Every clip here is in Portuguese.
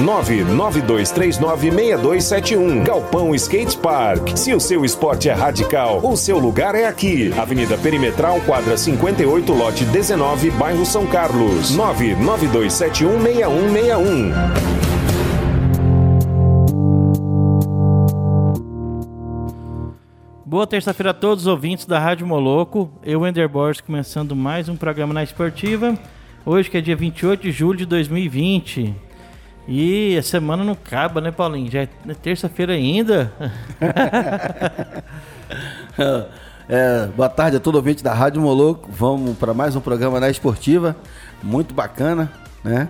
992396271. Galpão Skate Park. Se o seu esporte é radical, o seu lugar é aqui. Avenida Perimetral, quadra 58, lote 19, bairro São Carlos. 992716161. Boa terça-feira a todos os ouvintes da Rádio Moloco. Eu, Ender Borges, começando mais um programa na Esportiva. Hoje que é dia 28 de julho de 2020. E a semana não acaba, né, Paulinho? Já é terça-feira ainda. é, boa tarde a todo ouvinte da Rádio Moloco. Vamos para mais um programa na Esportiva. Muito bacana, né?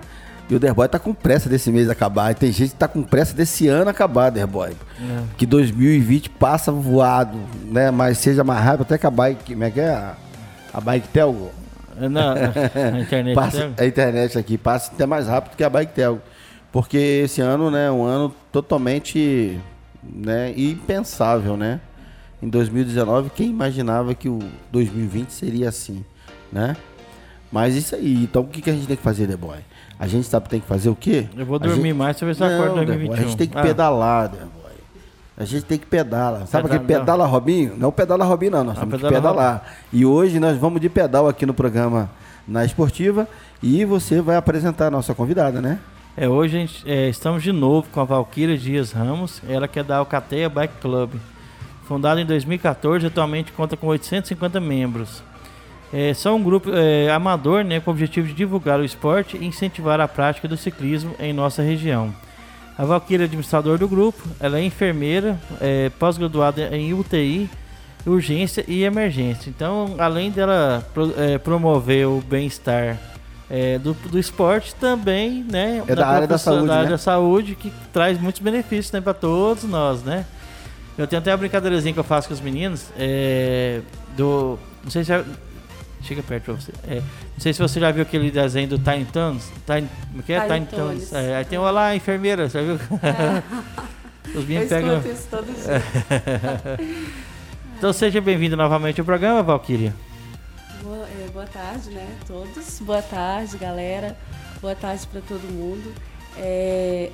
E o Derboy tá com pressa desse mês acabar. E tem gente que tá com pressa desse ano acabar, Derboy. É. Que 2020 passa voado, né? Mas seja mais rápido até que a bike. Como é que é? A, a bike Telgo. Não, a internet. passa, a internet aqui passa até mais rápido que a bike Telgo. Porque esse ano, né, é um ano totalmente né, impensável, né? Em 2019, quem imaginava que o 2020 seria assim, né? Mas isso aí, então o que, que a gente tem que fazer, The Boy? A gente sabe que tem que fazer o quê? Eu vou dormir gente... mais, ver se acorda em 2021. A gente tem que ah. pedalar, The Boy. A gente tem que pedalar. Sabe aquele pedala Robinho? Não pedala Robinho, não. Nós temos que pedalar. E hoje nós vamos de pedal aqui no programa na Esportiva e você vai apresentar a nossa convidada, né? É, hoje gente, é, estamos de novo com a Valquíria Dias Ramos, ela que é da Alcateia Bike Club. Fundada em 2014, atualmente conta com 850 membros. É, são um grupo é, amador né, com o objetivo de divulgar o esporte e incentivar a prática do ciclismo em nossa região. A Valquíria é administrador do grupo, ela é enfermeira, é, pós-graduada em UTI, urgência e emergência. Então, além dela pro, é, promover o bem-estar é, do, do esporte também, né? É da, da área da saúde, da área né? da saúde que traz muitos benefícios né, para todos nós, né? Eu tenho até a brincadeirazinha que eu faço com os meninos, é, do, não sei se é, chega perto pra você. É, não sei se você já viu aquele desenho do Tiny Toons, Tiny, o que é Tiny, Tiny Toons? É, aí tem uma lá, enfermeira, já viu? os meninos eu pegam. Isso todo dia. então seja bem-vindo novamente ao programa, Valkyria. Boa, tarde, né, todos. Boa tarde, galera. Boa tarde para todo mundo. É,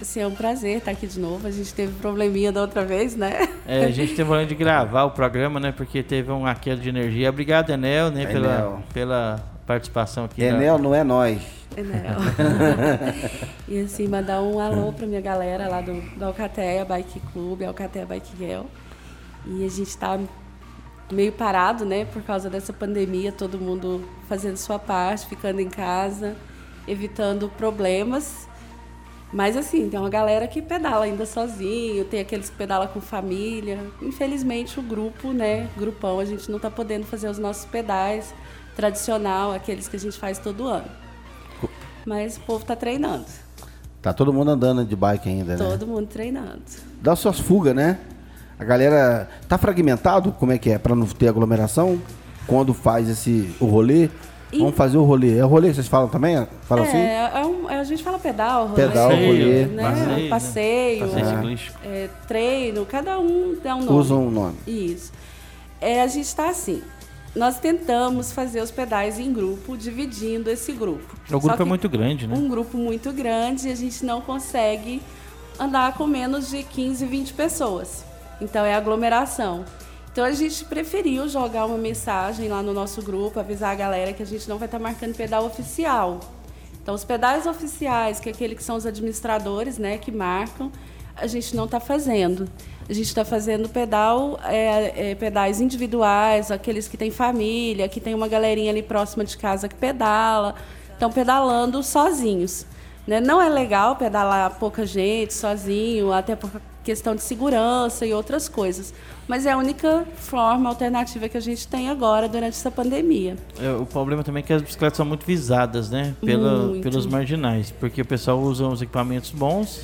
assim, é um prazer estar aqui de novo. A gente teve probleminha da outra vez, né? É, a gente teve problema de gravar o programa, né? Porque teve uma queda de energia. Obrigado, Enel, né? Enel. Pela, pela participação aqui. Enel não é nós. Enel. e assim, mandar um alô para minha galera lá do, do Alcateia Bike Club, Alcateia Bike Girl. E a gente está meio parado, né, por causa dessa pandemia, todo mundo fazendo sua parte, ficando em casa, evitando problemas. Mas assim, tem uma galera que pedala ainda sozinho, tem aqueles que pedala com família. Infelizmente o grupo, né, grupão, a gente não está podendo fazer os nossos pedais tradicional, aqueles que a gente faz todo ano. Mas o povo está treinando. Tá todo mundo andando de bike ainda, né? Todo mundo treinando. Dá suas fugas, né? A galera tá fragmentado? Como é que é? Para não ter aglomeração? Quando faz esse o rolê? E... Vamos fazer o rolê. É o rolê vocês falam também? Fala é, assim? É um, a gente fala pedal, rolê. Pedal, rolê. Né? Passeio, passeio, passeio é, treino, cada um dá um nome. Usa um nome. Isso. É, a gente está assim. Nós tentamos fazer os pedais em grupo, dividindo esse grupo. O grupo é muito grande, né? Um grupo muito grande e a gente não consegue andar com menos de 15, 20 pessoas. Então é aglomeração. Então a gente preferiu jogar uma mensagem lá no nosso grupo, avisar a galera que a gente não vai estar tá marcando pedal oficial. Então os pedais oficiais, que é aquele que são os administradores, né, que marcam, a gente não está fazendo. A gente está fazendo pedal, é, é, pedais individuais, aqueles que têm família, que tem uma galerinha ali próxima de casa que pedala, estão pedalando sozinhos. Né? Não é legal pedalar pouca gente, sozinho, até por questão de segurança e outras coisas. Mas é a única forma alternativa que a gente tem agora durante essa pandemia. É, o problema também é que as bicicletas são muito visadas, né? Pela, Muito. Pelos marginais. Porque o pessoal usa uns equipamentos bons.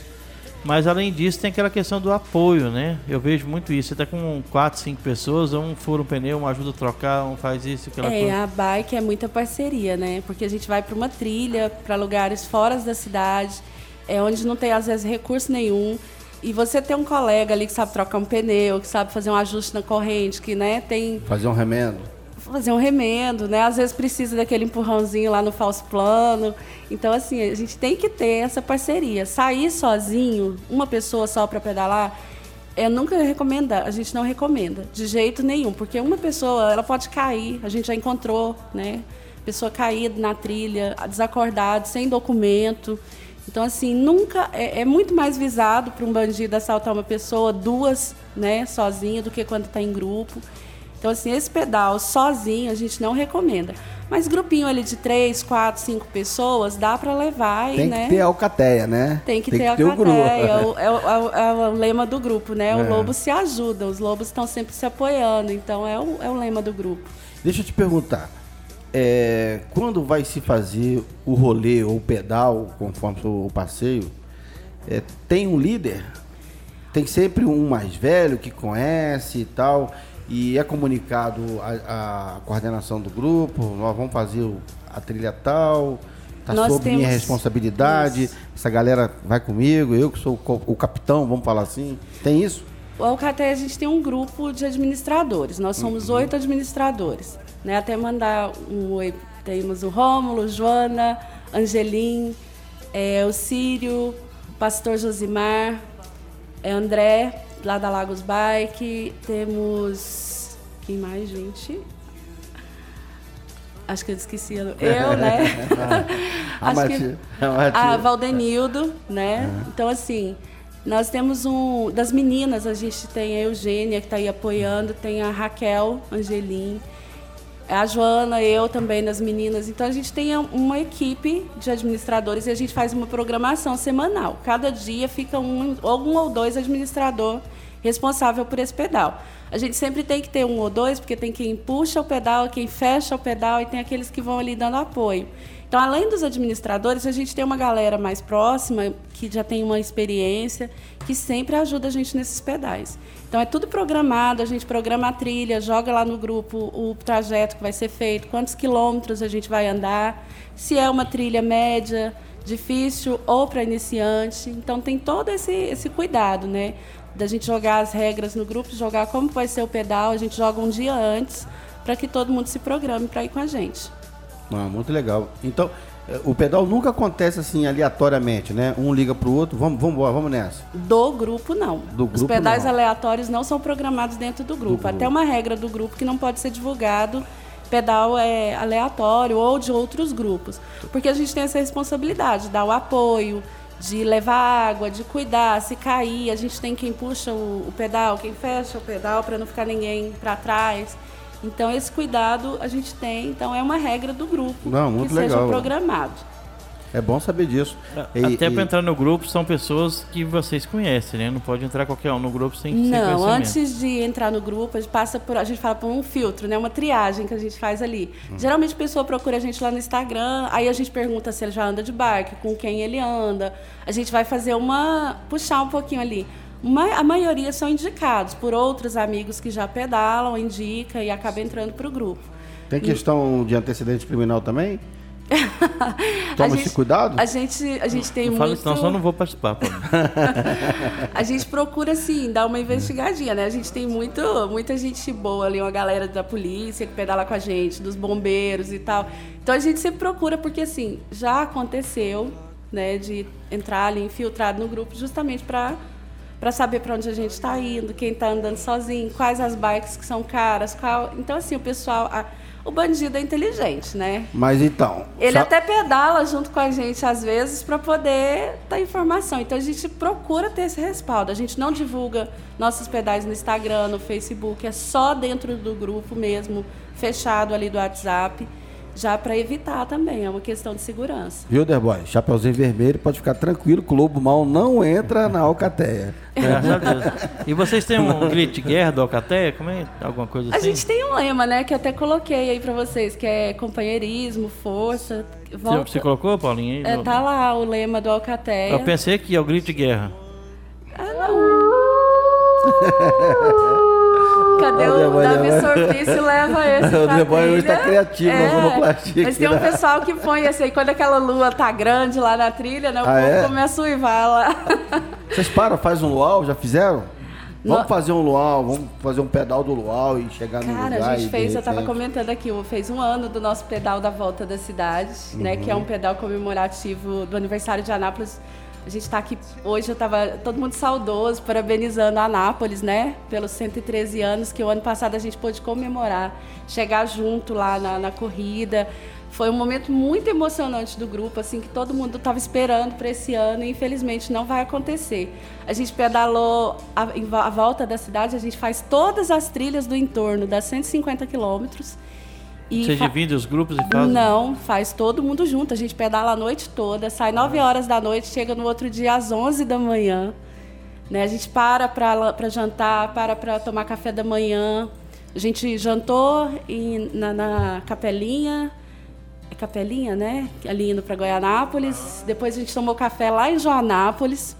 Mas além disso, tem aquela questão do apoio, né? Eu vejo muito isso. Você tá com quatro, cinco pessoas, um fura um pneu, um ajuda a trocar, um faz isso, aquela É, coisa. a bike é muita parceria, né? Porque a gente vai para uma trilha, para lugares fora da cidade, é onde não tem às vezes recurso nenhum. E você ter um colega ali que sabe trocar um pneu, que sabe fazer um ajuste na corrente, que né, tem Fazer um remendo. Fazer um remendo, né? Às vezes precisa daquele empurrãozinho lá no falso plano. Então, assim, a gente tem que ter essa parceria. Sair sozinho, uma pessoa só para pedalar, eu nunca recomendo, a gente não recomenda, de jeito nenhum, porque uma pessoa, ela pode cair, a gente já encontrou, né? Pessoa caída na trilha, desacordada, sem documento. Então, assim, nunca é, é muito mais visado para um bandido assaltar uma pessoa, duas, né, sozinha, do que quando está em grupo. Então, assim, esse pedal sozinho a gente não recomenda. Mas grupinho ali de três, quatro, cinco pessoas, dá para levar, e, Tem né? que ter a alcateia, né? Tem que ter a o grupo. cadeia, é o, é, o, é o- é o lema do grupo, né? É. O lobo se ajuda, os lobos estão sempre se apoiando, então é o, é o lema do grupo. Deixa eu te perguntar. é, quando vai se fazer o rolê ou o pedal, conforme o passeio, é, tem um líder? Tem sempre um mais velho que conhece e tal, e é comunicado a, a coordenação do grupo, nós vamos fazer o- a trilha tal, tá Nós sob minha temos- responsabilidade, Isso. essa galera vai comigo, eu que sou o, o capitão, vamos falar assim. Tem isso? O Alcatel, a gente tem um grupo de administradores. Nós somos oito administradores. Né? Até mandar um oi. Temos o Rômulo, Joana, Angelim, é, o Sírio, o pastor Josimar, é, André, lá da Lagos Bike. Temos. Quem mais, gente? Acho que eu esqueci. Eu, né? A Acho que- a Valdenildo, né? Então, assim, nós temos um. Das meninas, a gente tem a Eugênia, que está aí apoiando, tem a Raquel Angelim, a Joana, eu também, das meninas. Então, a gente tem uma equipe de administradores e a gente faz uma programação semanal. Cada dia fica um, um ou dois administrador responsável por esse pedal. A gente sempre tem que ter um ou dois, porque tem quem puxa o pedal, quem fecha o pedal e tem aqueles que vão ali dando apoio. Então, além dos administradores, a gente tem uma galera mais próxima, que já tem uma experiência, que sempre ajuda a gente nesses pedais. Então, é tudo programado, a gente programa a trilha, joga lá no grupo o trajeto que vai ser feito, quantos quilômetros a gente vai andar, se é uma trilha média, difícil ou para iniciante. Então, tem todo esse, esse cuidado, né? Da gente jogar as regras no grupo, jogar como vai ser o pedal, a gente joga um dia antes, para que todo mundo se programe para ir com a gente. Ah, muito legal. Então, o pedal nunca acontece assim aleatoriamente, né? Um liga pro outro, vamos, vamos, embora, vamos nessa. Do grupo, não. Do Os grupo, pedais não. aleatórios não são programados dentro do grupo. grupo. Até uma regra do grupo que não pode ser divulgado pedal é aleatório ou de outros grupos. Porque a gente tem essa responsabilidade de dar o apoio, de levar água, de cuidar, se cair, a gente tem quem puxa o, o pedal, quem fecha o pedal para não ficar ninguém para trás. Então esse cuidado a gente tem, então é uma regra do grupo Não, muito que seja legal. programado. É bom saber disso. E- Até e- para entrar no grupo são pessoas que vocês conhecem, né? Não pode entrar qualquer um no grupo sem, sem Não, conhecimento. antes de entrar no grupo, a gente passa por, a gente fala por um filtro, né? Uma triagem que a gente faz ali. Geralmente a pessoa procura a gente lá no Instagram, aí a gente pergunta se ele já anda de bike, com quem ele anda. A gente vai fazer uma puxar um pouquinho ali. A maioria são indicados por outros amigos que já pedalam, indica e acaba entrando para o grupo. Tem questão de antecedente criminal também? A Toma esse cuidado? A gente, a gente tem Não muito... fala isso, não, só não vou participar. A gente procura, assim, dar uma investigadinha, né? A gente tem muito, muita gente boa ali, uma galera da polícia que pedala com a gente, dos bombeiros e tal. Então a gente sempre procura, porque, assim, já aconteceu, né, de entrar ali infiltrado no grupo justamente para para saber para onde a gente está indo, quem está andando sozinho, quais as bikes que são caras, qual... Então, assim, o pessoal... a- O bandido é inteligente, né? Mas então. Ele até pedala junto com a gente às vezes para poder dar informação. Então a gente procura ter esse respaldo. A gente não divulga nossos pedais no Instagram, no Facebook, é só dentro do grupo mesmo, fechado ali do WhatsApp. Já para evitar também, é uma questão de segurança. Viu, Derboy? Chapeuzinho vermelho, pode ficar tranquilo que o lobo mal não entra na alcateia. Graças a Deus. E vocês têm um grito de guerra do Alcateia? Como é? Alguma coisa A assim? gente tem um lema, né, que eu até coloquei aí para vocês, que é companheirismo, força. Você, Volta, você colocou, Paulinho? aí é, tá lá o lema do Alcateia. Eu pensei que é o grito de guerra. Cadê O o Davi Sorpício leva esse O Deboy hoje tá criativo na sonoplastia Mas tem um né? pessoal que põe assim, aí quando aquela lua tá grande lá na trilha, né? O Ah, povo é? começa a uivar lá. Vocês param, faz um luau, já fizeram? Vamos Não. fazer um luau, vamos fazer um pedal do luau e chegar no Cara, lugar a gente fez, eu tava repente- comentando aqui, fez um ano do nosso pedal da volta da cidade, né? Que é Uhum. um pedal comemorativo do aniversário de Anápolis. A gente tá aqui hoje, eu tava todo mundo saudoso, parabenizando a Anápolis, né? Pelos 113 anos que o ano passado a gente pôde comemorar, chegar junto lá na, na corrida. Foi um momento muito emocionante do grupo, assim, que todo mundo estava esperando para esse ano e infelizmente não vai acontecer. A gente pedalou a, a volta da cidade, a gente faz todas as trilhas do entorno, das 150 quilômetros. E Vocês fa- dividem os grupos e fazem? não, faz todo mundo junto. A gente pedala a noite toda, sai 9 horas da noite, chega no outro dia às 11 da manhã. Né? A gente para para jantar, para para tomar café da manhã. A gente jantou em- na, na capelinha, é capelinha, né? Ali indo para Goianápolis. Depois a gente tomou café lá em Joanápolis.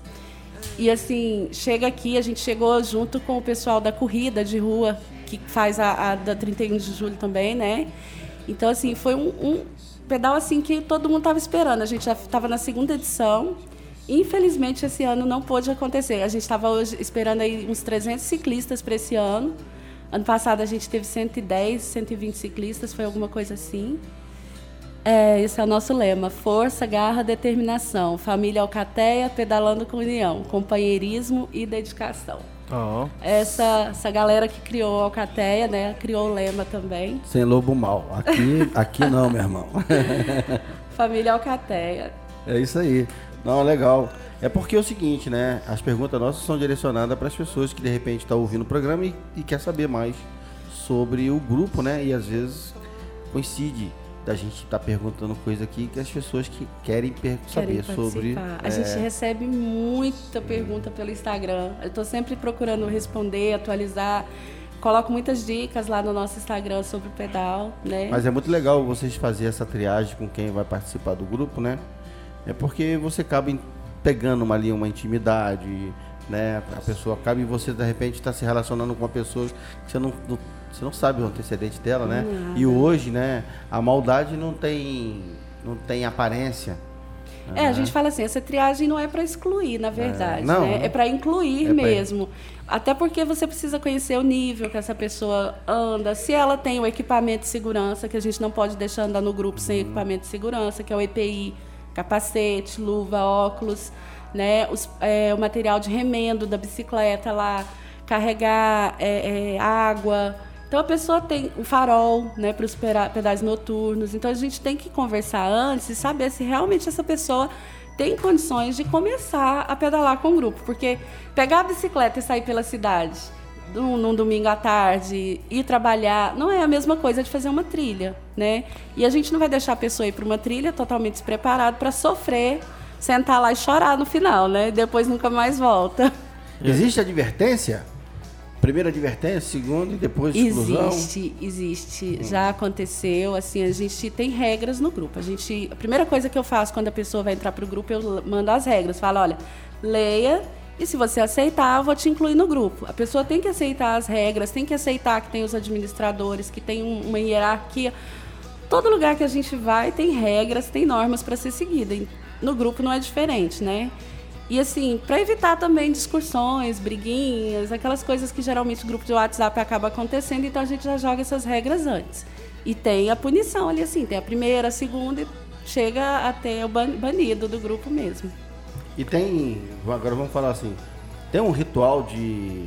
E assim, chega aqui, a gente chegou junto com o pessoal da corrida de rua, que faz a, a da 31 de julho também, né? Então, assim, foi um, um pedal assim que todo mundo estava esperando. A gente já estava na segunda edição. Infelizmente, esse ano não pôde acontecer. A gente estava esperando aí uns 300 ciclistas para esse ano. Ano passado a gente teve 110, 120 ciclistas, foi alguma coisa assim. É, esse é o nosso lema: força, garra, determinação. Família Alcateia, pedalando com união, companheirismo e dedicação. Ó. Essa, essa galera que criou a Alcateia, né, criou o lema também. Sem lobo mal. Aqui, aqui não, meu irmão. Família Alcateia. É isso aí. Não, legal. É porque é o seguinte, né? As perguntas nossas são direcionadas para as pessoas que de repente estão ouvindo o programa e, e quer saber mais sobre o grupo, né? E às vezes coincide da gente estar perguntando coisa aqui que as pessoas que querem per- saber Querem sobre. A é, gente recebe muita pergunta pelo Instagram. Eu estou sempre procurando responder, atualizar. Coloco muitas dicas lá no nosso Instagram sobre o pedal, né? Mas é muito legal vocês fazerem essa triagem com quem vai participar do grupo, né? É porque você acaba pegando uma, ali uma intimidade, né? A pessoa acaba e você de repente está se relacionando com uma pessoa que você não, não- você não sabe o antecedente dela, né? E hoje, né? A maldade não tem não tem aparência. É, a gente fala assim, essa triagem não é para excluir, na verdade, não, né? não. É para incluir É pra- mesmo. Até porque você precisa conhecer o nível que essa pessoa anda, se ela tem o equipamento de segurança, que a gente não pode deixar andar no grupo sem equipamento de segurança, que é o EPI, capacete, luva, óculos, né? Os- é, o material de remendo da bicicleta lá, carregar é, é, água. Então a pessoa tem o farol, né, para os pedais noturnos. Então a gente tem que conversar antes e saber se realmente essa pessoa tem condições de começar a pedalar com o grupo, porque pegar a bicicleta e sair pela cidade num, domingo à tarde ir trabalhar não é a mesma coisa de fazer uma trilha, né? E a gente não vai deixar a pessoa ir para uma trilha totalmente despreparada para sofrer, sentar lá e chorar no final, né? E depois nunca mais volta. Existe advertência? Primeira advertência, segunda e depois exclusão? Existe, existe. Já aconteceu, assim, a gente tem regras no grupo. A gente, a primeira coisa que eu faço quando a pessoa vai entrar para o grupo, eu mando as regras. Falo, olha, leia e se você aceitar, eu vou te incluir no grupo. A pessoa tem que aceitar as regras, tem que aceitar que tem os administradores, que tem um- uma hierarquia. Todo lugar que a gente vai tem regras, tem normas para ser seguida. No grupo não é diferente, né? E assim, para evitar também discussões, briguinhas, aquelas coisas que geralmente o grupo de WhatsApp acaba acontecendo, então a gente já joga essas regras antes. E tem a punição ali assim, tem a primeira, a segunda e chega até o ban- banido do grupo mesmo. E tem, agora vamos falar assim, tem um ritual de,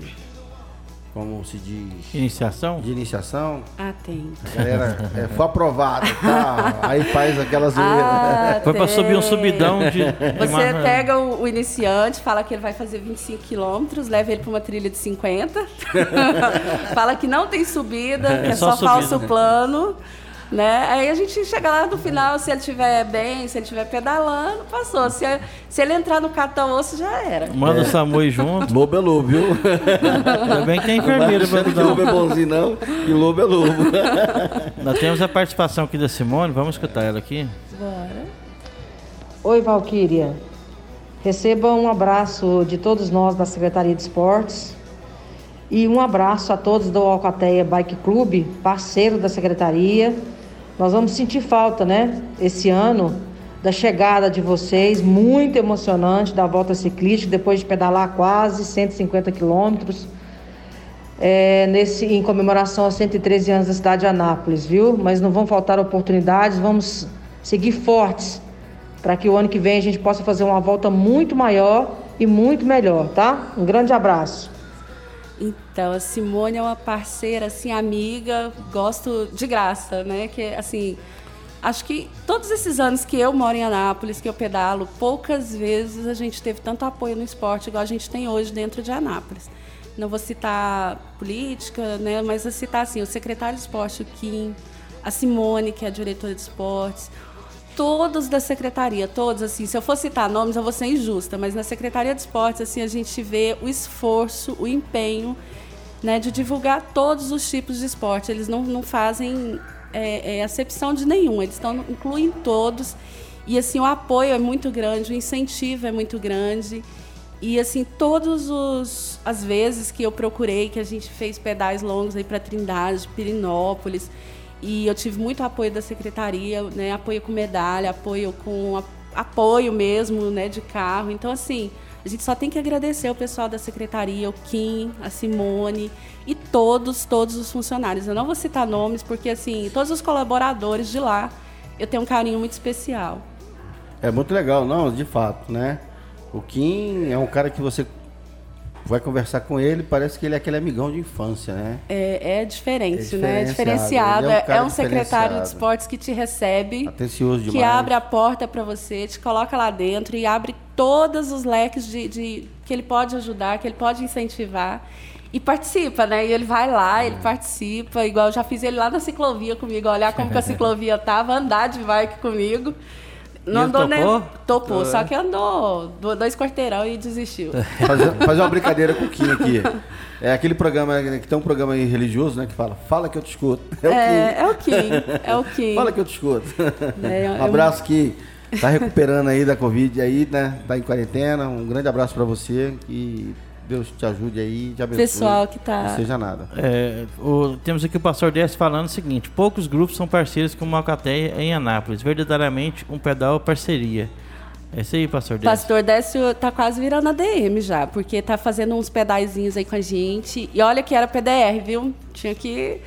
como se diz, Iniciação? de iniciação? Ah, tem. A galera é, foi aprovado, tá? Aí faz aquela zoeira. Ah, Foi pra subir um subidão de. de Você uma- pega o, o iniciante, fala que ele vai fazer 25 quilômetros, leva ele para uma trilha de 50. fala que não tem subida, que é só só, subida, falso né? plano. Né? Aí a gente chega lá no final, se ele estiver bem, se ele estiver pedalando, passou. Se, se ele entrar no catão osso, já era. Manda o Samu junto. Lobo é lobo, viu? Ainda bem que tem enfermeira pra Não dar lobo é bonzinho, não. E lobo é lobo. Nós temos a participação aqui da Simone, vamos escutar ela aqui. Bora. Oi, Valquíria. Receba um abraço de todos nós da Secretaria de Esportes e um abraço a todos do Alcateia Bike Clube, parceiro da Secretaria. Nós vamos sentir falta, né, esse ano, da chegada de vocês, muito emocionante, da volta ciclística, depois de pedalar quase 150 quilômetros, é, nesse, em comemoração aos 113 anos da cidade de Anápolis, viu? Mas não vão faltar oportunidades, vamos seguir fortes para que o ano que vem a gente possa fazer uma volta muito maior e muito melhor, tá? Um grande abraço. Então, a Simone é uma parceira, assim, amiga, gosto de graça, né? Que, assim, acho que todos esses anos que eu moro em Anápolis, que eu pedalo, poucas vezes a gente teve tanto apoio no esporte igual a gente tem hoje dentro de Anápolis. Não vou citar política, né? Mas vou citar, assim, o secretário de esporte, o Kim, a Simone, que é a diretora de esportes, todos da secretaria, todos assim, se eu for citar nomes eu vou ser injusta, mas na secretaria de esportes assim a gente vê o esforço, o empenho, né, de divulgar todos os tipos de esporte. Eles não, não fazem é, é, acepção de nenhum, eles estão incluem todos e assim o apoio é muito grande, o incentivo é muito grande. E assim, todos os as vezes que eu procurei, que a gente fez pedais longos aí para Trindade, Pirinópolis, e eu tive muito apoio da secretaria, né? Apoio com medalha, apoio com apoio mesmo, né? De carro. Então assim, a gente só tem que agradecer o pessoal da secretaria, o Kim, a Simone e todos, todos os funcionários. Eu não vou citar nomes porque assim, todos os colaboradores de lá, eu tenho um carinho muito especial. É muito legal, não, de fato, né? O Kim é um cara que você vai conversar com ele, parece que ele é aquele amigão de infância, né? É, é diferente, É né? É diferenciado. é um É, é um secretário de esportes que te recebe, Atencioso que abre a porta para você, te coloca lá dentro e abre todos os leques de, de- que ele pode ajudar, que ele pode incentivar. E participa, né? E ele vai lá, É. ele participa, igual eu já fiz ele lá na ciclovia comigo, olhar como que a ciclovia tava, andar de bike comigo. Não andou nem. topou? Topou, só que andou do- dois quarteirão e desistiu. Fazer, fazer uma brincadeira com o Kim aqui. É aquele programa, né, que tem um programa aí religioso, né? Que fala, fala que eu te escuto. É o Kim. É, é o Kim. É o Kim. Fala que eu te escuto. É, eu- um abraço que tá recuperando aí da Covid aí, né? Tá em quarentena. Um grande abraço pra você. Que Deus te ajude aí, te abençoe. Pessoal que tá- Não seja nada. É, o- temos aqui o pastor Décio falando o seguinte: poucos grupos são parceiros com o Malcateia em Anápolis. Verdadeiramente um pedal parceria. É isso aí, pastor Décio. Pastor Décio tá quase virando ADM já, porque tá fazendo uns pedaizinhos aí com a gente. E olha que era PDR, viu? Tinha que.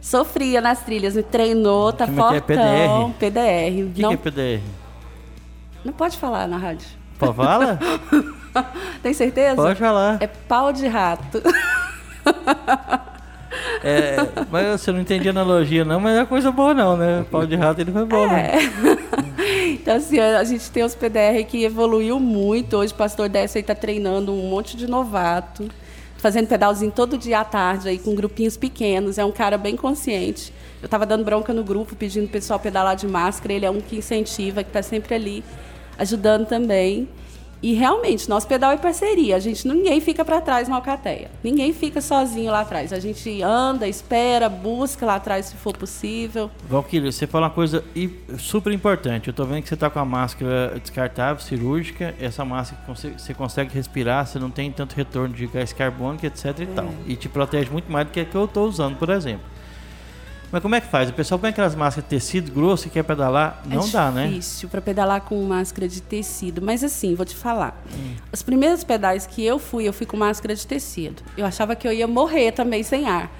Sofria nas trilhas, me treinou, tá Como é que é fortão. PDR. O que, não, que é PDR? não pode falar na rádio. Pô, fala? Tem certeza? Pode falar. É pau de rato. É, mas você não entendi a analogia, não, mas é coisa boa, não, né? Pau de rato ele foi bom, né? Então, assim, a gente tem os PDR que evoluiu muito. Hoje o pastor Décio aí tá treinando um monte de novato, fazendo pedalzinho todo dia à tarde aí com grupinhos pequenos. É um cara bem consciente. Eu tava dando bronca no grupo, pedindo pro pessoal pedalar de máscara. Ele é um que incentiva, que tá sempre ali ajudando também. E realmente, nosso pedal é parceria. A gente ninguém fica para trás na Alcateia. Ninguém fica sozinho lá atrás. A gente anda, espera, busca lá atrás se for possível. Valquíria, você falou uma coisa super importante. Eu tô vendo que você tá com a máscara descartável, cirúrgica. Essa máscara você consegue respirar, você não tem tanto retorno de gás carbônico, etc e tal. E te protege muito mais do que a que eu tô usando, por exemplo. Mas como é que faz? O pessoal põe aquelas máscaras de tecido grosso e quer pedalar? Não é dá, né? difícil para pedalar com máscara de tecido. Mas assim, vou te falar. Os primeiros pedais que eu fui, eu fui com máscara de tecido. Eu achava que eu ia morrer também sem ar.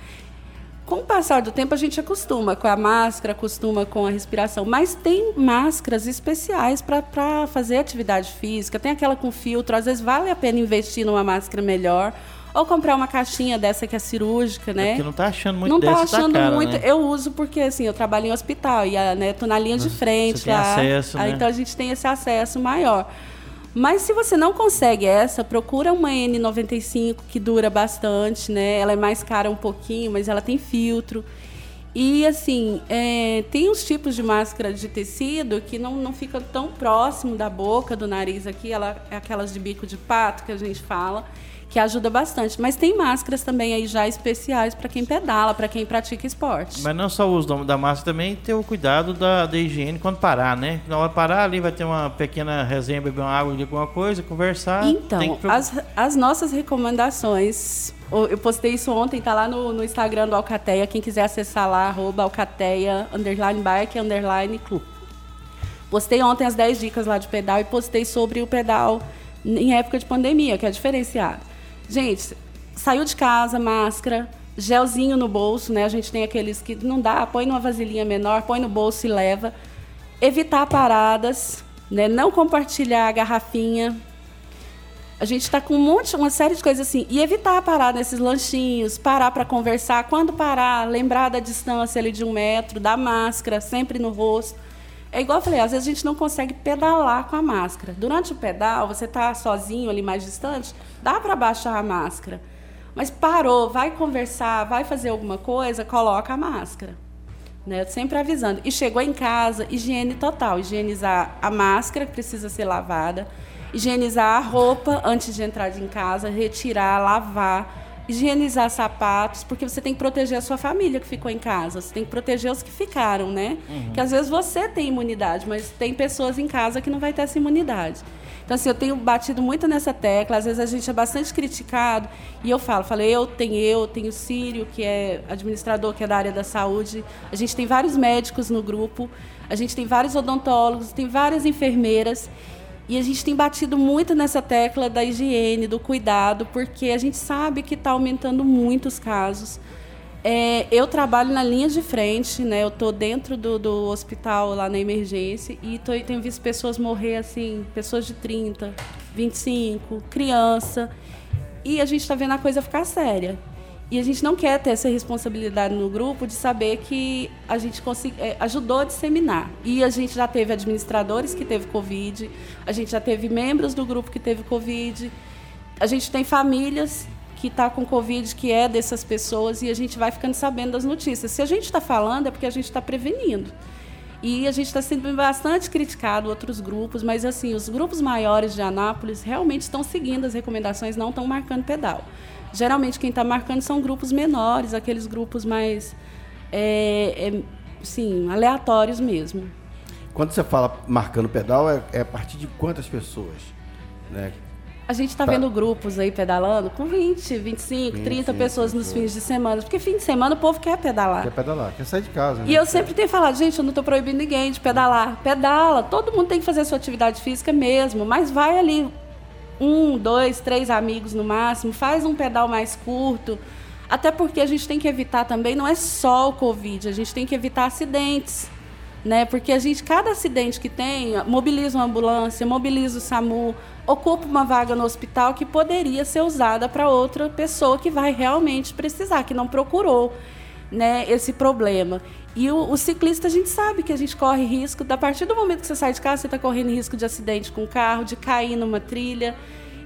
Com o passar do tempo, a gente acostuma com a máscara, acostuma com a respiração. Mas tem máscaras especiais para fazer atividade física. Tem aquela com filtro. Às vezes vale a pena investir numa máscara melhor. Ou comprar uma caixinha dessa que é cirúrgica, né? É porque não tá achando muito não tá dessa, achando tá cara, muito. né? Eu uso porque assim, eu trabalho em hospital e a, né, tô na linha de frente você tem acesso, Aí, né? Então a gente tem esse acesso maior. Mas se você não consegue essa, procura uma N95 que dura bastante, né? Ela é mais cara um pouquinho, mas ela tem filtro. E assim, é, tem uns tipos de máscara de tecido que não, não fica tão próximo da boca, do nariz aqui, ela é aquelas de bico de pato que a gente fala, que ajuda bastante. Mas tem máscaras também aí já especiais para quem pedala, para quem pratica esporte. Mas não só o uso da máscara, também ter o cuidado da, da higiene quando parar, né? Na hora parar ali vai ter uma pequena resenha, beber uma água alguma coisa, conversar. Então, as, as nossas recomendações eu postei isso ontem, tá lá no, no Instagram do Alcateia. Quem quiser acessar lá, arroba Alcateia, underline bike, underline clube. Postei ontem as 10 dicas lá de pedal e postei sobre o pedal em época de pandemia, que é diferenciado. Gente, saiu de casa, máscara, gelzinho no bolso, né? A gente tem aqueles que não dá, põe numa vasilhinha menor, põe no bolso e leva. Evitar paradas, né? Não compartilhar a garrafinha, a gente está com um monte, uma série de coisas assim. E evitar parar nesses lanchinhos, parar para conversar. Quando parar, lembrar da distância ali de um metro, da máscara, sempre no rosto. É igual eu falei, às vezes a gente não consegue pedalar com a máscara. Durante o pedal, você está sozinho ali mais distante, dá para baixar a máscara. Mas parou, vai conversar, vai fazer alguma coisa, coloca a máscara. Né? Sempre avisando. E chegou em casa, higiene total. Higienizar a máscara, que precisa ser lavada higienizar a roupa antes de entrar em casa, retirar, lavar, higienizar sapatos, porque você tem que proteger a sua família que ficou em casa, você tem que proteger os que ficaram, né? Uhum. Que às vezes você tem imunidade, mas tem pessoas em casa que não vai ter essa imunidade. Então, assim, eu tenho batido muito nessa tecla. Às vezes a gente é bastante criticado. E eu falo, falei, eu tenho eu, tenho o Sírio, que é administrador, que é da área da saúde. A gente tem vários médicos no grupo. A gente tem vários odontólogos, tem várias enfermeiras. E a gente tem batido muito nessa tecla da higiene, do cuidado, porque a gente sabe que está aumentando muito os casos. É, eu trabalho na linha de frente, né? Eu estou dentro do, do, hospital lá na emergência e tô, tenho visto pessoas morrer assim, pessoas de 30, 25, criança. E a gente está vendo a coisa ficar séria. E a gente não quer ter essa responsabilidade no grupo de saber que a gente consegui, é, ajudou a disseminar. E a gente já teve administradores que teve Covid, a gente já teve membros do grupo que teve Covid, a gente tem famílias que está com Covid, que é dessas pessoas, e a gente vai ficando sabendo das notícias. Se a gente está falando, é porque a gente está prevenindo. E a gente está sendo bastante criticado, outros grupos, mas assim, os grupos maiores de Anápolis realmente estão seguindo as recomendações, não estão marcando pedal. Geralmente quem está marcando são grupos menores, aqueles grupos mais é, é, sim, aleatórios mesmo. Quando você fala marcando pedal, é, é a partir de quantas pessoas? Né? A gente está vendo grupos aí pedalando com 20, 25, 20, 30 pessoas nos fins de semana. Porque fim de semana o povo quer pedalar. Quer pedalar, quer sair de casa. Né? E eu sempre tenho falado, gente, eu não estou proibindo ninguém de pedalar. Pedala, todo mundo tem que fazer a sua atividade física mesmo, mas vai ali um, dois, três amigos no máximo, faz um pedal mais curto. Até porque a gente tem que evitar também, não é só o Covid, a gente tem que evitar acidentes. Né? Porque a gente, cada acidente que tem, mobiliza uma ambulância, mobiliza o SAMU, ocupa uma vaga no hospital que poderia ser usada para outra pessoa que vai realmente precisar, que não procurou né, esse problema. E o, o, ciclista, a gente sabe que a gente corre risco, a partir do momento que você sai de casa, você está correndo risco de acidente com o carro, de cair numa trilha.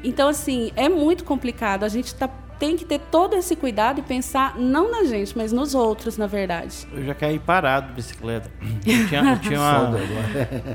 Então, assim, é muito complicado. A gente tá, tem que ter todo esse cuidado e pensar não na gente, mas nos outros, na verdade. Eu já caí parado de bicicleta. Eu tinha, eu tinha uma...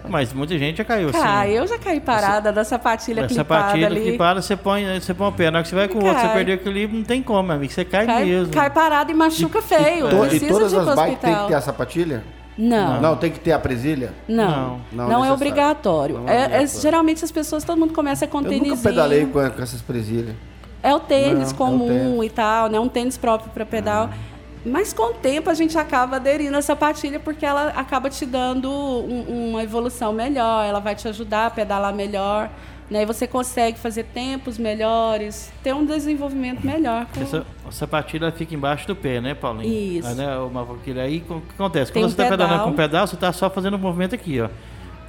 mas muita gente já caiu assim. Ah, eu já caí parada da sapatilha clipada sapatilha ali. clipada, você põe, você põe o pé. Na hora que você vai com o outro, você perdeu o equilíbrio, não tem como, amigo. Você cai, cai mesmo. Cai parado e machuca e, feio. E, to, Precisa e todas as bikes tem que ter a sapatilha? Não. Não, tem que ter a presilha? Não. Não, não, é, obrigatório. Não é, é obrigatório. É, geralmente as pessoas, todo mundo começa com tênis. Eu nunca pedalei com, com essas presilhas. É o tênis não, comum é o tênis. e tal, né? Um tênis próprio para pedal. Ah. Mas com o tempo a gente acaba aderindo a sapatilha porque ela acaba te dando um, uma evolução melhor, ela vai te ajudar a pedalar melhor. Né? E você consegue fazer tempos melhores, ter um desenvolvimento melhor. Com... Essa, a sapatilha fica embaixo do pé, né, Paulinho? Isso. Aí, né, uma aí o que acontece? Tem Quando você está pedalando com o pedal, você está só fazendo o um movimento aqui, ó.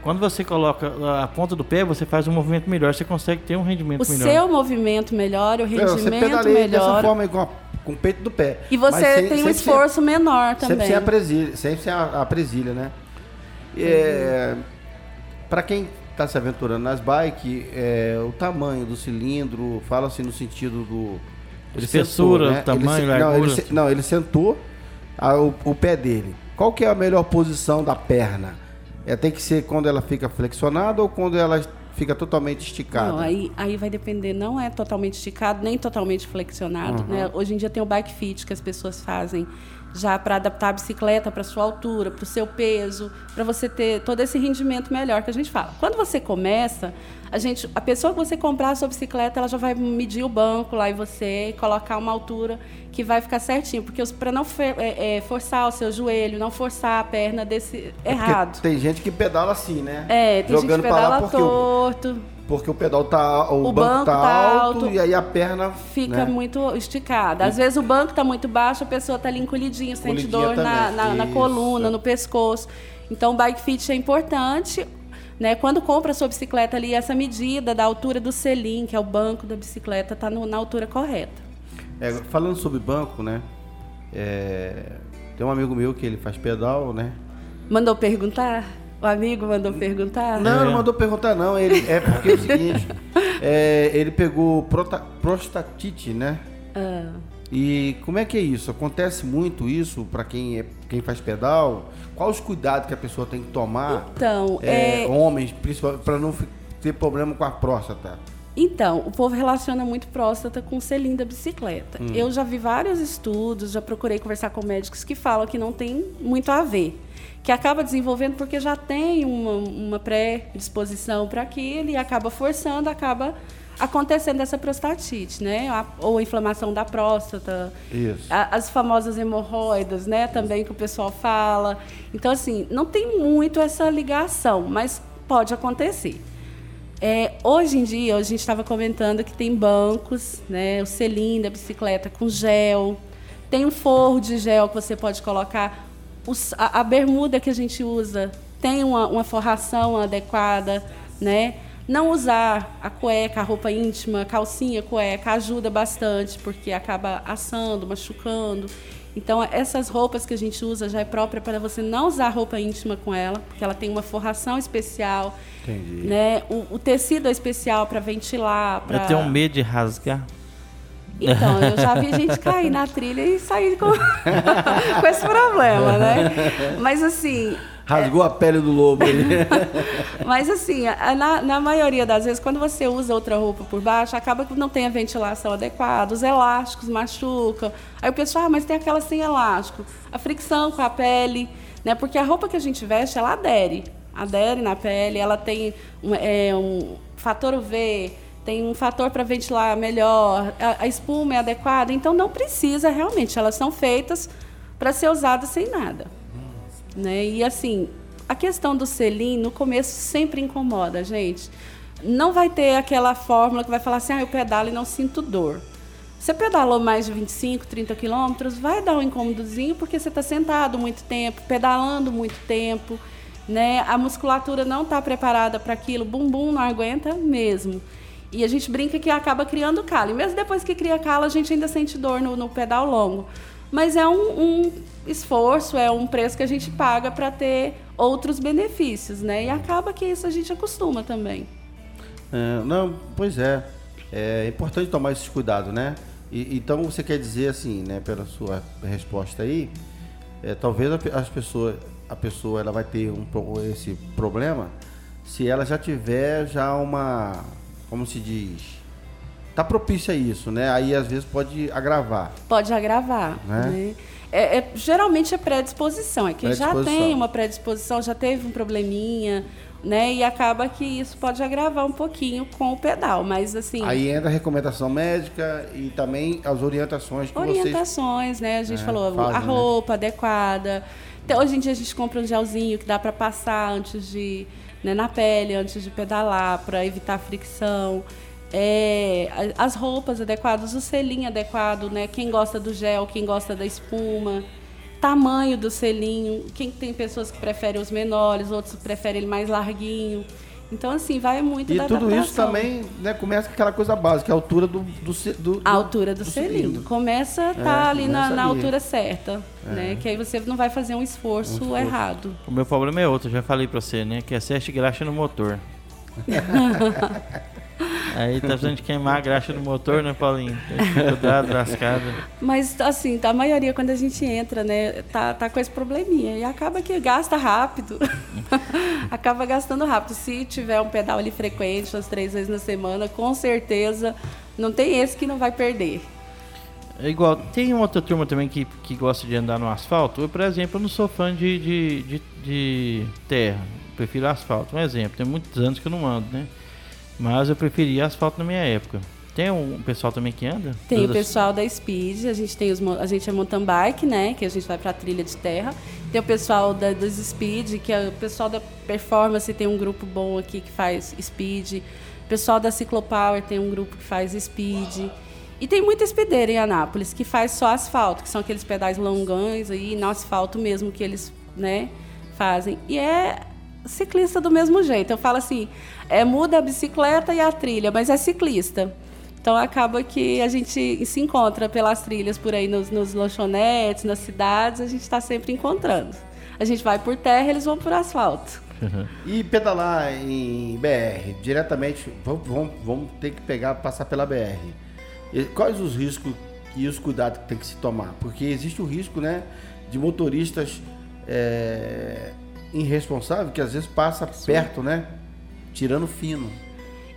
Quando você coloca a ponta do pé, você faz um movimento melhor, você consegue ter um rendimento o melhor. O seu movimento melhor, o rendimento você melhor. dessa forma com, a, com o peito do pé. E você sem, tem um esforço sem, menor também. Sempre sem a presilha, sempre sem a, a presilha né? É, Para quem está se aventurando nas bikes, é, o tamanho do cilindro, fala assim no sentido do... Ele Espessura, sentou, né? tamanho, ele, não, ele, não, ele sentou, a- o, o pé dele. Qual que é a melhor posição da perna? É, tem que ser quando ela fica flexionada ou quando ela fica totalmente esticada? Não, aí, aí vai depender, não é totalmente esticado, nem totalmente flexionado. Né? Hoje em dia tem o bike fit que as pessoas fazem já para adaptar a bicicleta para sua altura, para o seu peso, para você ter todo esse rendimento melhor que a gente fala. Quando você começa, a gente, a pessoa que você comprar a sua bicicleta, ela já vai medir o banco lá e você colocar uma altura que vai ficar certinho, porque para não é, é, forçar o seu joelho, não forçar a perna desse É errado. Tem gente que pedala assim, né? É, tem Jogando gente que pedala porque o, torto. porque o pedal tá. O, O banco, banco tá, tá alto, alto, e aí a perna. fica né? muito esticada. Às vezes o banco está muito baixo, a pessoa está ali encolhidinha, sente dor na, na, na coluna, no pescoço. Então o bike fit é importante. Né? Quando compra a sua bicicleta ali, essa medida da altura do selim, que é o banco da bicicleta, está na altura correta. É, falando sobre banco, né? é, tem um amigo meu que ele faz pedal, né? Mandou perguntar? O amigo mandou perguntar? Não, não mandou perguntar não. Ele, é porque é o seguinte, é, ele pegou prota- prostatite, né? Ah. E como é que é isso? Acontece muito isso para quem, é, quem faz pedal? Quais os cuidados que a pessoa tem que tomar? Então, É, é, Homens, principalmente, para não ter problema com a próstata. Então, o povo relaciona muito próstata com selim da bicicleta. Hum. Eu já vi vários estudos, já procurei conversar com médicos que falam que não tem muito a ver. Que acaba desenvolvendo porque já tem uma, uma pré-disposição para aquilo e acaba forçando, acaba acontecendo essa prostatite, né? Ou a inflamação da próstata. Isso. As famosas hemorroidas, né? Também que o pessoal fala. Então, assim, não tem muito essa ligação, mas pode acontecer. É, hoje em dia, a gente estava comentando que tem bancos, né, o selim da bicicleta com gel, tem um forro de gel que você pode colocar, os- a, a bermuda que a gente usa tem uma, uma forração adequada, né? Não usar a cueca, a roupa íntima, calcinha, cueca, ajuda bastante, porque acaba assando, machucando. Então, essas roupas que a gente usa já é própria para você não usar roupa íntima com ela, porque ela tem uma forração especial. Entendi. Né? O, o tecido é especial para ventilar. Pra... Eu tenho medo de rasgar. Então, eu já vi gente cair na trilha e sair com, com esse problema, né? Mas assim, Rasgou a pele do lobo mas assim, na, na maioria das vezes, quando você usa outra roupa por baixo, acaba que não tem a ventilação adequada, os elásticos machucam. Aí o pessoal, ah, mas tem aquela sem elástico. A fricção com a pele, né? Porque a roupa que a gente veste, ela adere. Adere na pele, ela tem um, é, um fator UV, tem um fator para ventilar melhor, a, a espuma é adequada, então não precisa realmente, elas são feitas para ser usadas sem nada. Né? E assim, a questão do selim no começo sempre incomoda, gente. Não vai ter aquela fórmula que vai falar assim, ah, eu pedalo e não sinto dor. Você pedalou mais de 25, 30 quilômetros, vai dar um incômodozinho porque você está sentado muito tempo, pedalando muito tempo, né? A musculatura não está preparada para aquilo, bumbum não aguenta mesmo. E a gente brinca que acaba criando calo. E mesmo depois que cria calo, a gente ainda sente dor no, no pedal longo. Mas é um, um esforço, é um preço que a gente paga para ter outros benefícios, né? E acaba que isso a gente acostuma também. É, não, pois é. É importante tomar esses cuidados, né? E- então você quer dizer assim, né, pela sua resposta aí, é, talvez a, as pessoas, a pessoa ela vai ter um, esse problema se ela já tiver já uma, como se diz, tá propícia a isso, né? Aí às vezes pode agravar. Pode agravar, Né? né? É, é- geralmente é predisposição, é quem já Predisposição. tem uma predisposição, já teve um probleminha, né? E acaba que isso pode agravar um pouquinho com o pedal, mas assim... Aí entra a recomendação médica e também as orientações que vocês Orientações, né? A gente É, falou fazem, a né? roupa adequada. Então, hoje em dia a gente compra um gelzinho que dá para passar antes de né, na pele, antes de pedalar, para evitar fricção. É, as roupas adequadas, o selinho adequado, né? Quem gosta do gel, quem gosta da espuma, tamanho do selinho. Quem tem pessoas que preferem os menores, outros preferem ele mais larguinho. Então, assim, vai muito E da tudo isso adaptação. também né, começa com aquela coisa básica, a altura do, do, do- A do- altura do, selinho. cilindro. Começa a tá É, ali na, na altura certa, né? Que aí você não vai fazer um esforço, Um esforço. errado. O meu problema é outro, já falei pra você, né? Que é sete graxa no motor. Aí tá precisando de queimar a graxa do motor, né, Paulinho? Cuidado, lascada. Mas, assim, a maioria, quando a gente entra, né, tá, tá com esse probleminha. E acaba que gasta rápido. acaba gastando rápido. Se tiver um pedal ali frequente, umas três vezes na semana, com certeza não tem esse que não vai perder. É igual, tem uma outra turma também que, que gosta de andar no asfalto. Eu, por exemplo, eu não sou fã de, de, de, de terra. Eu prefiro asfalto. Um exemplo, tem muitos anos que eu não ando, né? Mas eu preferia asfalto na minha época. Tem um pessoal também que anda? Tem Todas- o pessoal da Speed, a gente tem os a gente é mountain bike, né, que a gente vai para trilha de terra. Tem o pessoal da, dos Speed, que é o pessoal da Performance, tem um grupo bom aqui que faz Speed. O pessoal da Ciclopower tem um grupo que faz Speed. E tem muita speedeira em Anápolis que faz só asfalto, que são aqueles pedais longões aí no asfalto mesmo que eles, né, fazem. E é ciclista do mesmo jeito. Eu falo assim, é muda a bicicleta e a trilha, mas é ciclista. Então acaba que a gente se encontra pelas trilhas por aí nos, nos lanchonetes, nas cidades, a gente está sempre encontrando. A gente vai por terra, eles vão por asfalto. E pedalar em BR, diretamente, vamos, vamos, vamos ter que pegar, passar pela BR. E quais os riscos e os cuidados que tem que se tomar? Porque existe o risco, né, de motoristas é, irresponsáveis que às vezes passa perto, né, tirando fino.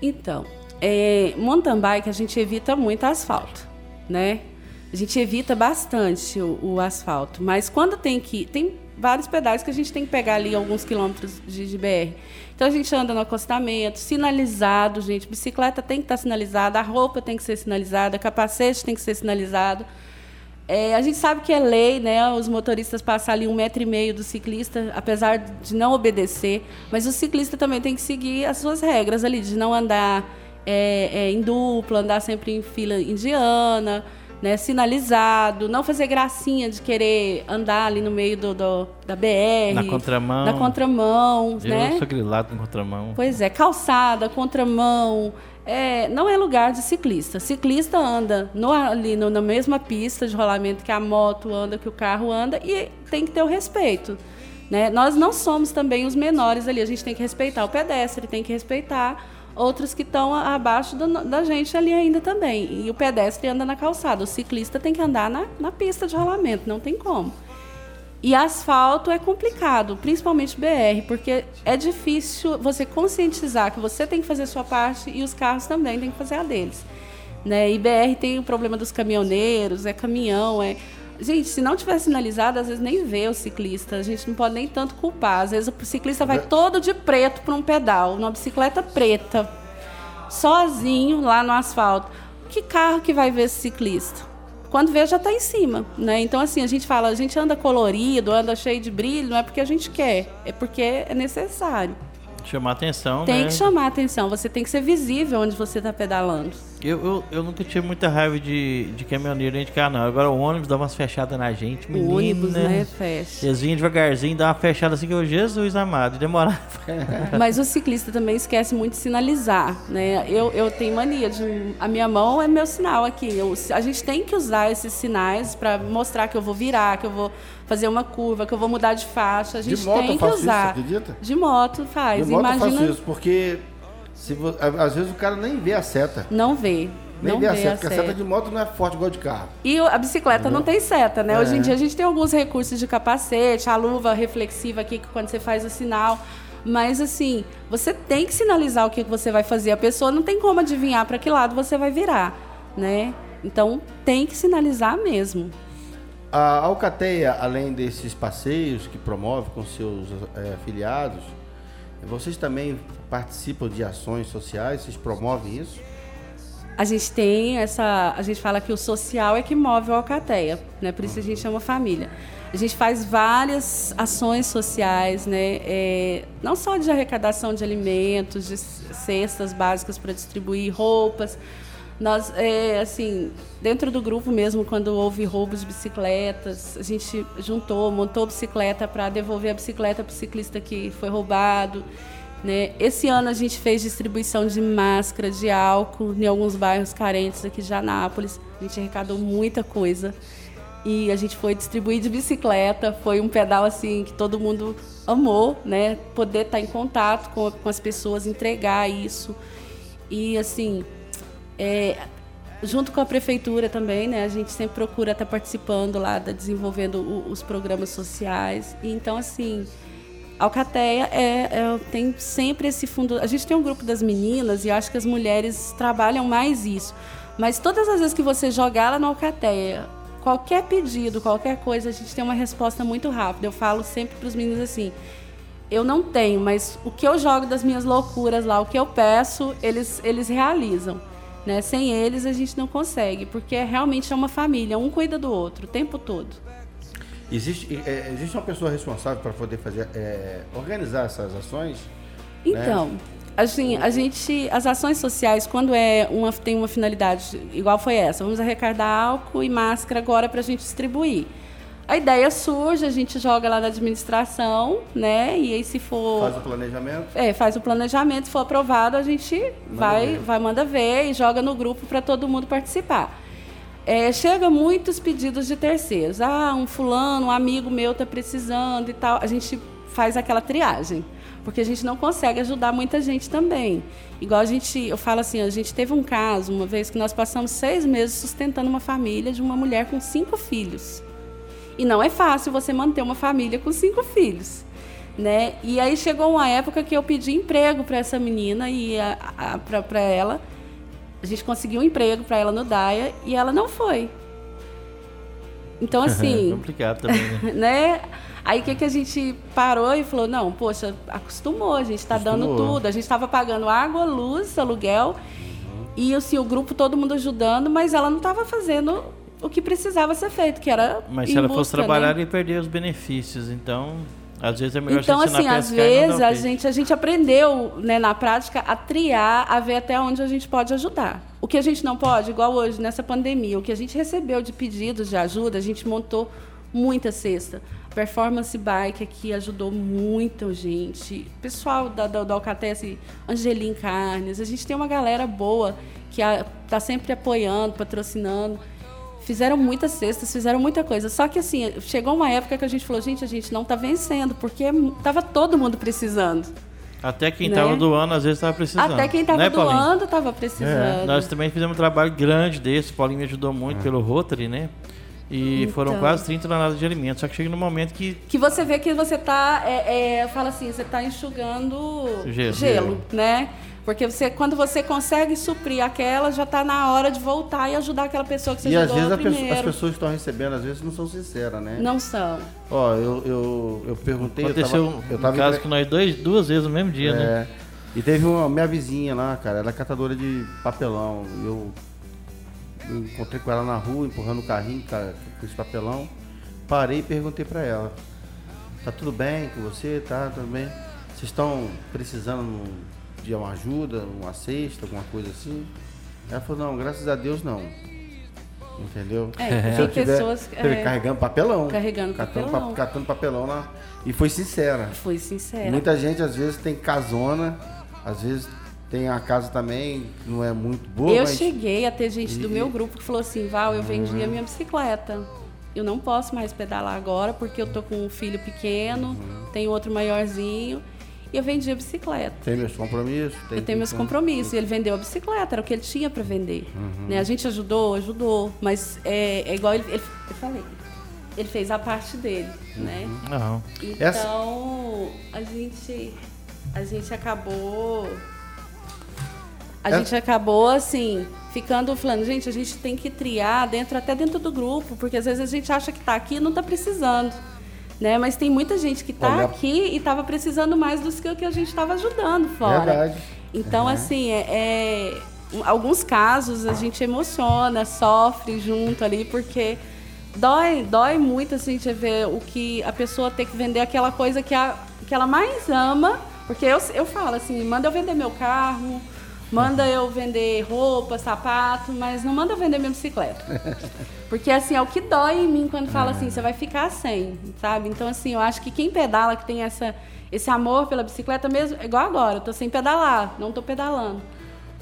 Então, é, mountain bike a gente evita muito asfalto, né? A gente evita bastante o, o asfalto, mas quando tem que tem vários pedais que a gente tem que pegar ali alguns quilômetros de, de BR. Então a gente anda no acostamento, sinalizado, gente. Bicicleta tem que estar sinalizada, a roupa tem que ser sinalizada, capacete tem que ser sinalizado. É, a gente sabe que é lei, né? Os motoristas passam ali um metro e meio do ciclista, apesar de não obedecer. Mas o ciclista também tem que seguir as suas regras ali, de não andar é, é, em dupla, andar sempre em fila indiana, né? Sinalizado, não fazer gracinha de querer andar ali no meio do, do- da BR. Na contramão. Na contramão, Eu né? sou grilado na contramão. Pois é, calçada, contramão, é, não é lugar de ciclista. Ciclista anda no- ali no- na mesma pista de rolamento que a moto anda, que o carro anda, e tem que ter o respeito. Né? Nós não somos também os menores ali, a gente tem que respeitar o pedestre, tem que respeitar outros que estão abaixo do- da gente ali ainda também. E o pedestre anda na calçada, o ciclista tem que andar na, na pista de rolamento, não tem como. E asfalto é complicado, principalmente BR, porque é difícil você conscientizar que você tem que fazer a sua parte e os carros também têm que fazer a deles. Né? E BR tem o problema dos caminhoneiros, é caminhão, é. Gente, se não tiver sinalizado, às vezes nem vê o ciclista. A gente não pode nem tanto culpar. Às vezes o ciclista vai todo de preto para um pedal, numa bicicleta preta, sozinho lá no asfalto. Que carro que vai ver esse ciclista? Quando vê, já está em cima, né? Então, assim, a gente fala, a gente anda colorido, anda cheio de brilho, não é porque a gente quer, é porque é necessário. Chamar atenção, Tem né? que chamar atenção, você tem que ser visível onde você está pedalando. Eu, eu, eu nunca tive muita raiva de, de caminhoneiro dentro de carro, não. Agora o ônibus dá umas fechadas na gente, menina. O ônibus, né, fecha. Eles vinham devagarzinho, dá uma fechada assim que eu, Jesus amado, demorava. Mas o ciclista também esquece muito de sinalizar, né? Eu, eu tenho mania de... A minha mão é meu sinal aqui. Eu- a gente tem que usar esses sinais para mostrar que eu vou virar, que eu vou fazer uma curva, que eu vou mudar de faixa. A De gente moto tem eu que faço isso, usar. acredita? De moto faz. De moto eu Imagina faço isso, porque se a- às vezes o cara nem vê a seta. não vê. Nem não vê a seta, porque a seta de moto não é forte igual de carro. E a bicicleta não tem seta, né? Hoje em É. dia a gente tem alguns recursos de capacete, a luva reflexiva aqui que quando você faz o sinal. Mas assim, você tem que sinalizar o que que você vai fazer. A pessoa não tem como adivinhar para que lado você vai virar, né? Então tem que sinalizar mesmo. A Alcateia, além desses passeios que promove com seus eh, afiliados, vocês também participam de ações sociais? Vocês promovem isso? A gente tem essa. A gente fala que o social é que move o Alcateia, né? Por isso a gente chama família. A gente faz várias ações sociais, né? É, não só de arrecadação de alimentos, de cestas básicas para distribuir, roupas. Nós, é, assim, dentro do grupo mesmo, quando houve roubos de bicicletas, a gente juntou, montou bicicleta para devolver a bicicleta para o ciclista que foi roubado. Né? Esse ano a gente fez distribuição de máscara, de álcool em alguns bairros carentes aqui de Anápolis. A gente arrecadou muita coisa. E a gente foi distribuir de bicicleta. Foi um pedal assim que todo mundo amou, né? Poder estar em contato com, com as pessoas, entregar isso. E assim, é, junto com a prefeitura também, né? A gente sempre procura estar participando lá, desenvolvendo o, os programas sociais. E, então, assim, Alcateia é, é, tem sempre esse fundo. A gente tem um grupo das meninas e acho que as mulheres trabalham mais isso. Mas todas as vezes que você jogar lá na Alcateia, qualquer pedido, qualquer coisa, a gente tem uma resposta muito rápida. Eu falo sempre para os meninos assim: eu não tenho, mas o que eu jogo das minhas loucuras lá, o que eu peço, eles, eles realizam. Né? Sem eles a gente não consegue, porque realmente é uma família, um cuida do outro o tempo todo. Existe, é, existe uma pessoa responsável para poder fazer, é, organizar essas ações? Então, né? assim, a gente, as ações sociais, quando é uma, tem uma finalidade igual foi essa, vamos arrecadar álcool e máscara agora para a gente distribuir. A ideia surge, a gente joga lá na administração, né? E aí se for. Faz o planejamento? É, faz o planejamento, se for aprovado, a gente manda vai, ver. vai, manda ver e joga no grupo para todo mundo participar. É, chega muitos pedidos de terceiros. Ah, um fulano, um amigo meu está precisando e tal. A gente faz aquela triagem. Porque a gente não consegue ajudar muita gente também. Igual a gente, eu falo assim, a gente teve um caso uma vez que nós passamos seis meses sustentando uma família de uma mulher com cinco filhos. E não é fácil você manter uma família com cinco filhos. Né? E aí chegou uma época que eu pedi emprego para essa menina e para ela. A gente conseguiu um emprego para ela no DAIA e ela não foi. Então, assim. é complicado também, né? né? Aí o que, que a gente parou e falou: não, poxa, acostumou, a gente está dando tudo. A gente estava pagando água, luz, aluguel. Uhum. E assim, o grupo, todo mundo ajudando, mas ela não estava fazendo o que precisava ser feito, que era. Mas se ela busca, fosse trabalhar, né? ia perder os benefícios. Então, às vezes é melhor então, assim, às vezes a gente, a gente aprendeu né, na prática a triar, a ver até onde a gente pode ajudar. O que a gente não pode, igual hoje, nessa pandemia, o que a gente recebeu de pedidos de ajuda, a gente montou muita cesta. Performance Bike aqui ajudou muita gente. Pessoal da, da, da Alcatece, Angelim Carnes, a gente tem uma galera boa que está sempre apoiando, patrocinando fizeram muitas cestas, fizeram muita coisa. Só que assim, chegou uma época que a gente falou, gente, a gente não está vencendo, porque estava todo mundo precisando. Até quem estava né? doando, às vezes, estava precisando. Até quem estava né, doando estava precisando. É. Nós também fizemos um trabalho grande desse. O Paulinho me ajudou muito é. pelo Rotary, né? E então, foram quase 30 toneladas de alimentos. Só que chega no momento que. Que você vê que você está. É, é, fala assim, você está enxugando gelo, gelo, né? Porque você, quando você consegue suprir aquela, já está na hora de voltar e ajudar aquela pessoa que você e ajudou às vezes primeiro. As pessoas que estão recebendo, às vezes, não são sinceras, né? Não são. Ó, eu, eu, eu perguntei... Aconteceu eu tava, eu tava um caso que nós dois, duas vezes no mesmo dia, é, né? E teve uma minha vizinha lá, cara, ela é catadora de papelão. Eu, eu encontrei com ela na rua, empurrando o carrinho com esse papelão. Parei e perguntei para ela. Tá tudo bem com você? Tá, tudo bem? Vocês estão precisando de uma ajuda, uma cesta, alguma coisa assim? Ela falou, não, graças a Deus não. Entendeu? É, Se eu tiver, pessoas é, carregando papelão. Carregando catando, papelão. Pa, catando papelão lá. E foi sincera. Foi sincera. Muita gente às vezes tem casona, às vezes tem a casa também não é muito boa. Eu mas... cheguei a ter gente e... do meu grupo que falou assim, Val, eu vendi uhum. a minha bicicleta. Eu não posso mais pedalar agora porque eu tô com um filho pequeno, uhum. tenho outro maiorzinho e eu vendi a bicicleta. Tem meus compromissos? Tem eu tenho meus compromissos. E ele vendeu a bicicleta, era o que ele tinha para vender. Uhum. Né? A gente ajudou, ajudou, mas é, é igual ele, ele, eu falei. Ele fez a parte dele, né? uhum. né? Não. Então, Essa... a gente a gente acabou a é. gente acabou assim, ficando falando, gente, a gente tem que triar dentro até dentro do grupo, porque às vezes a gente acha que está aqui e não está precisando né? Mas tem muita gente que está aqui e estava precisando mais do que o que a gente estava ajudando fora. Verdade. Então, uhum. assim, é, é, alguns casos a gente emociona, sofre junto ali, porque dói, dói muito assim, a gente ver o que a pessoa ter que vender aquela coisa que, a, que ela mais ama. Porque eu, eu falo assim, manda eu vender meu carro, Manda eu vender roupa, sapato, mas não manda eu vender minha bicicleta. Porque assim, é o que dói em mim quando fala assim, você vai ficar sem, sabe? Então assim, eu acho que quem pedala, que tem essa, esse amor pela bicicleta mesmo, igual agora, eu tô sem pedalar, não tô pedalando.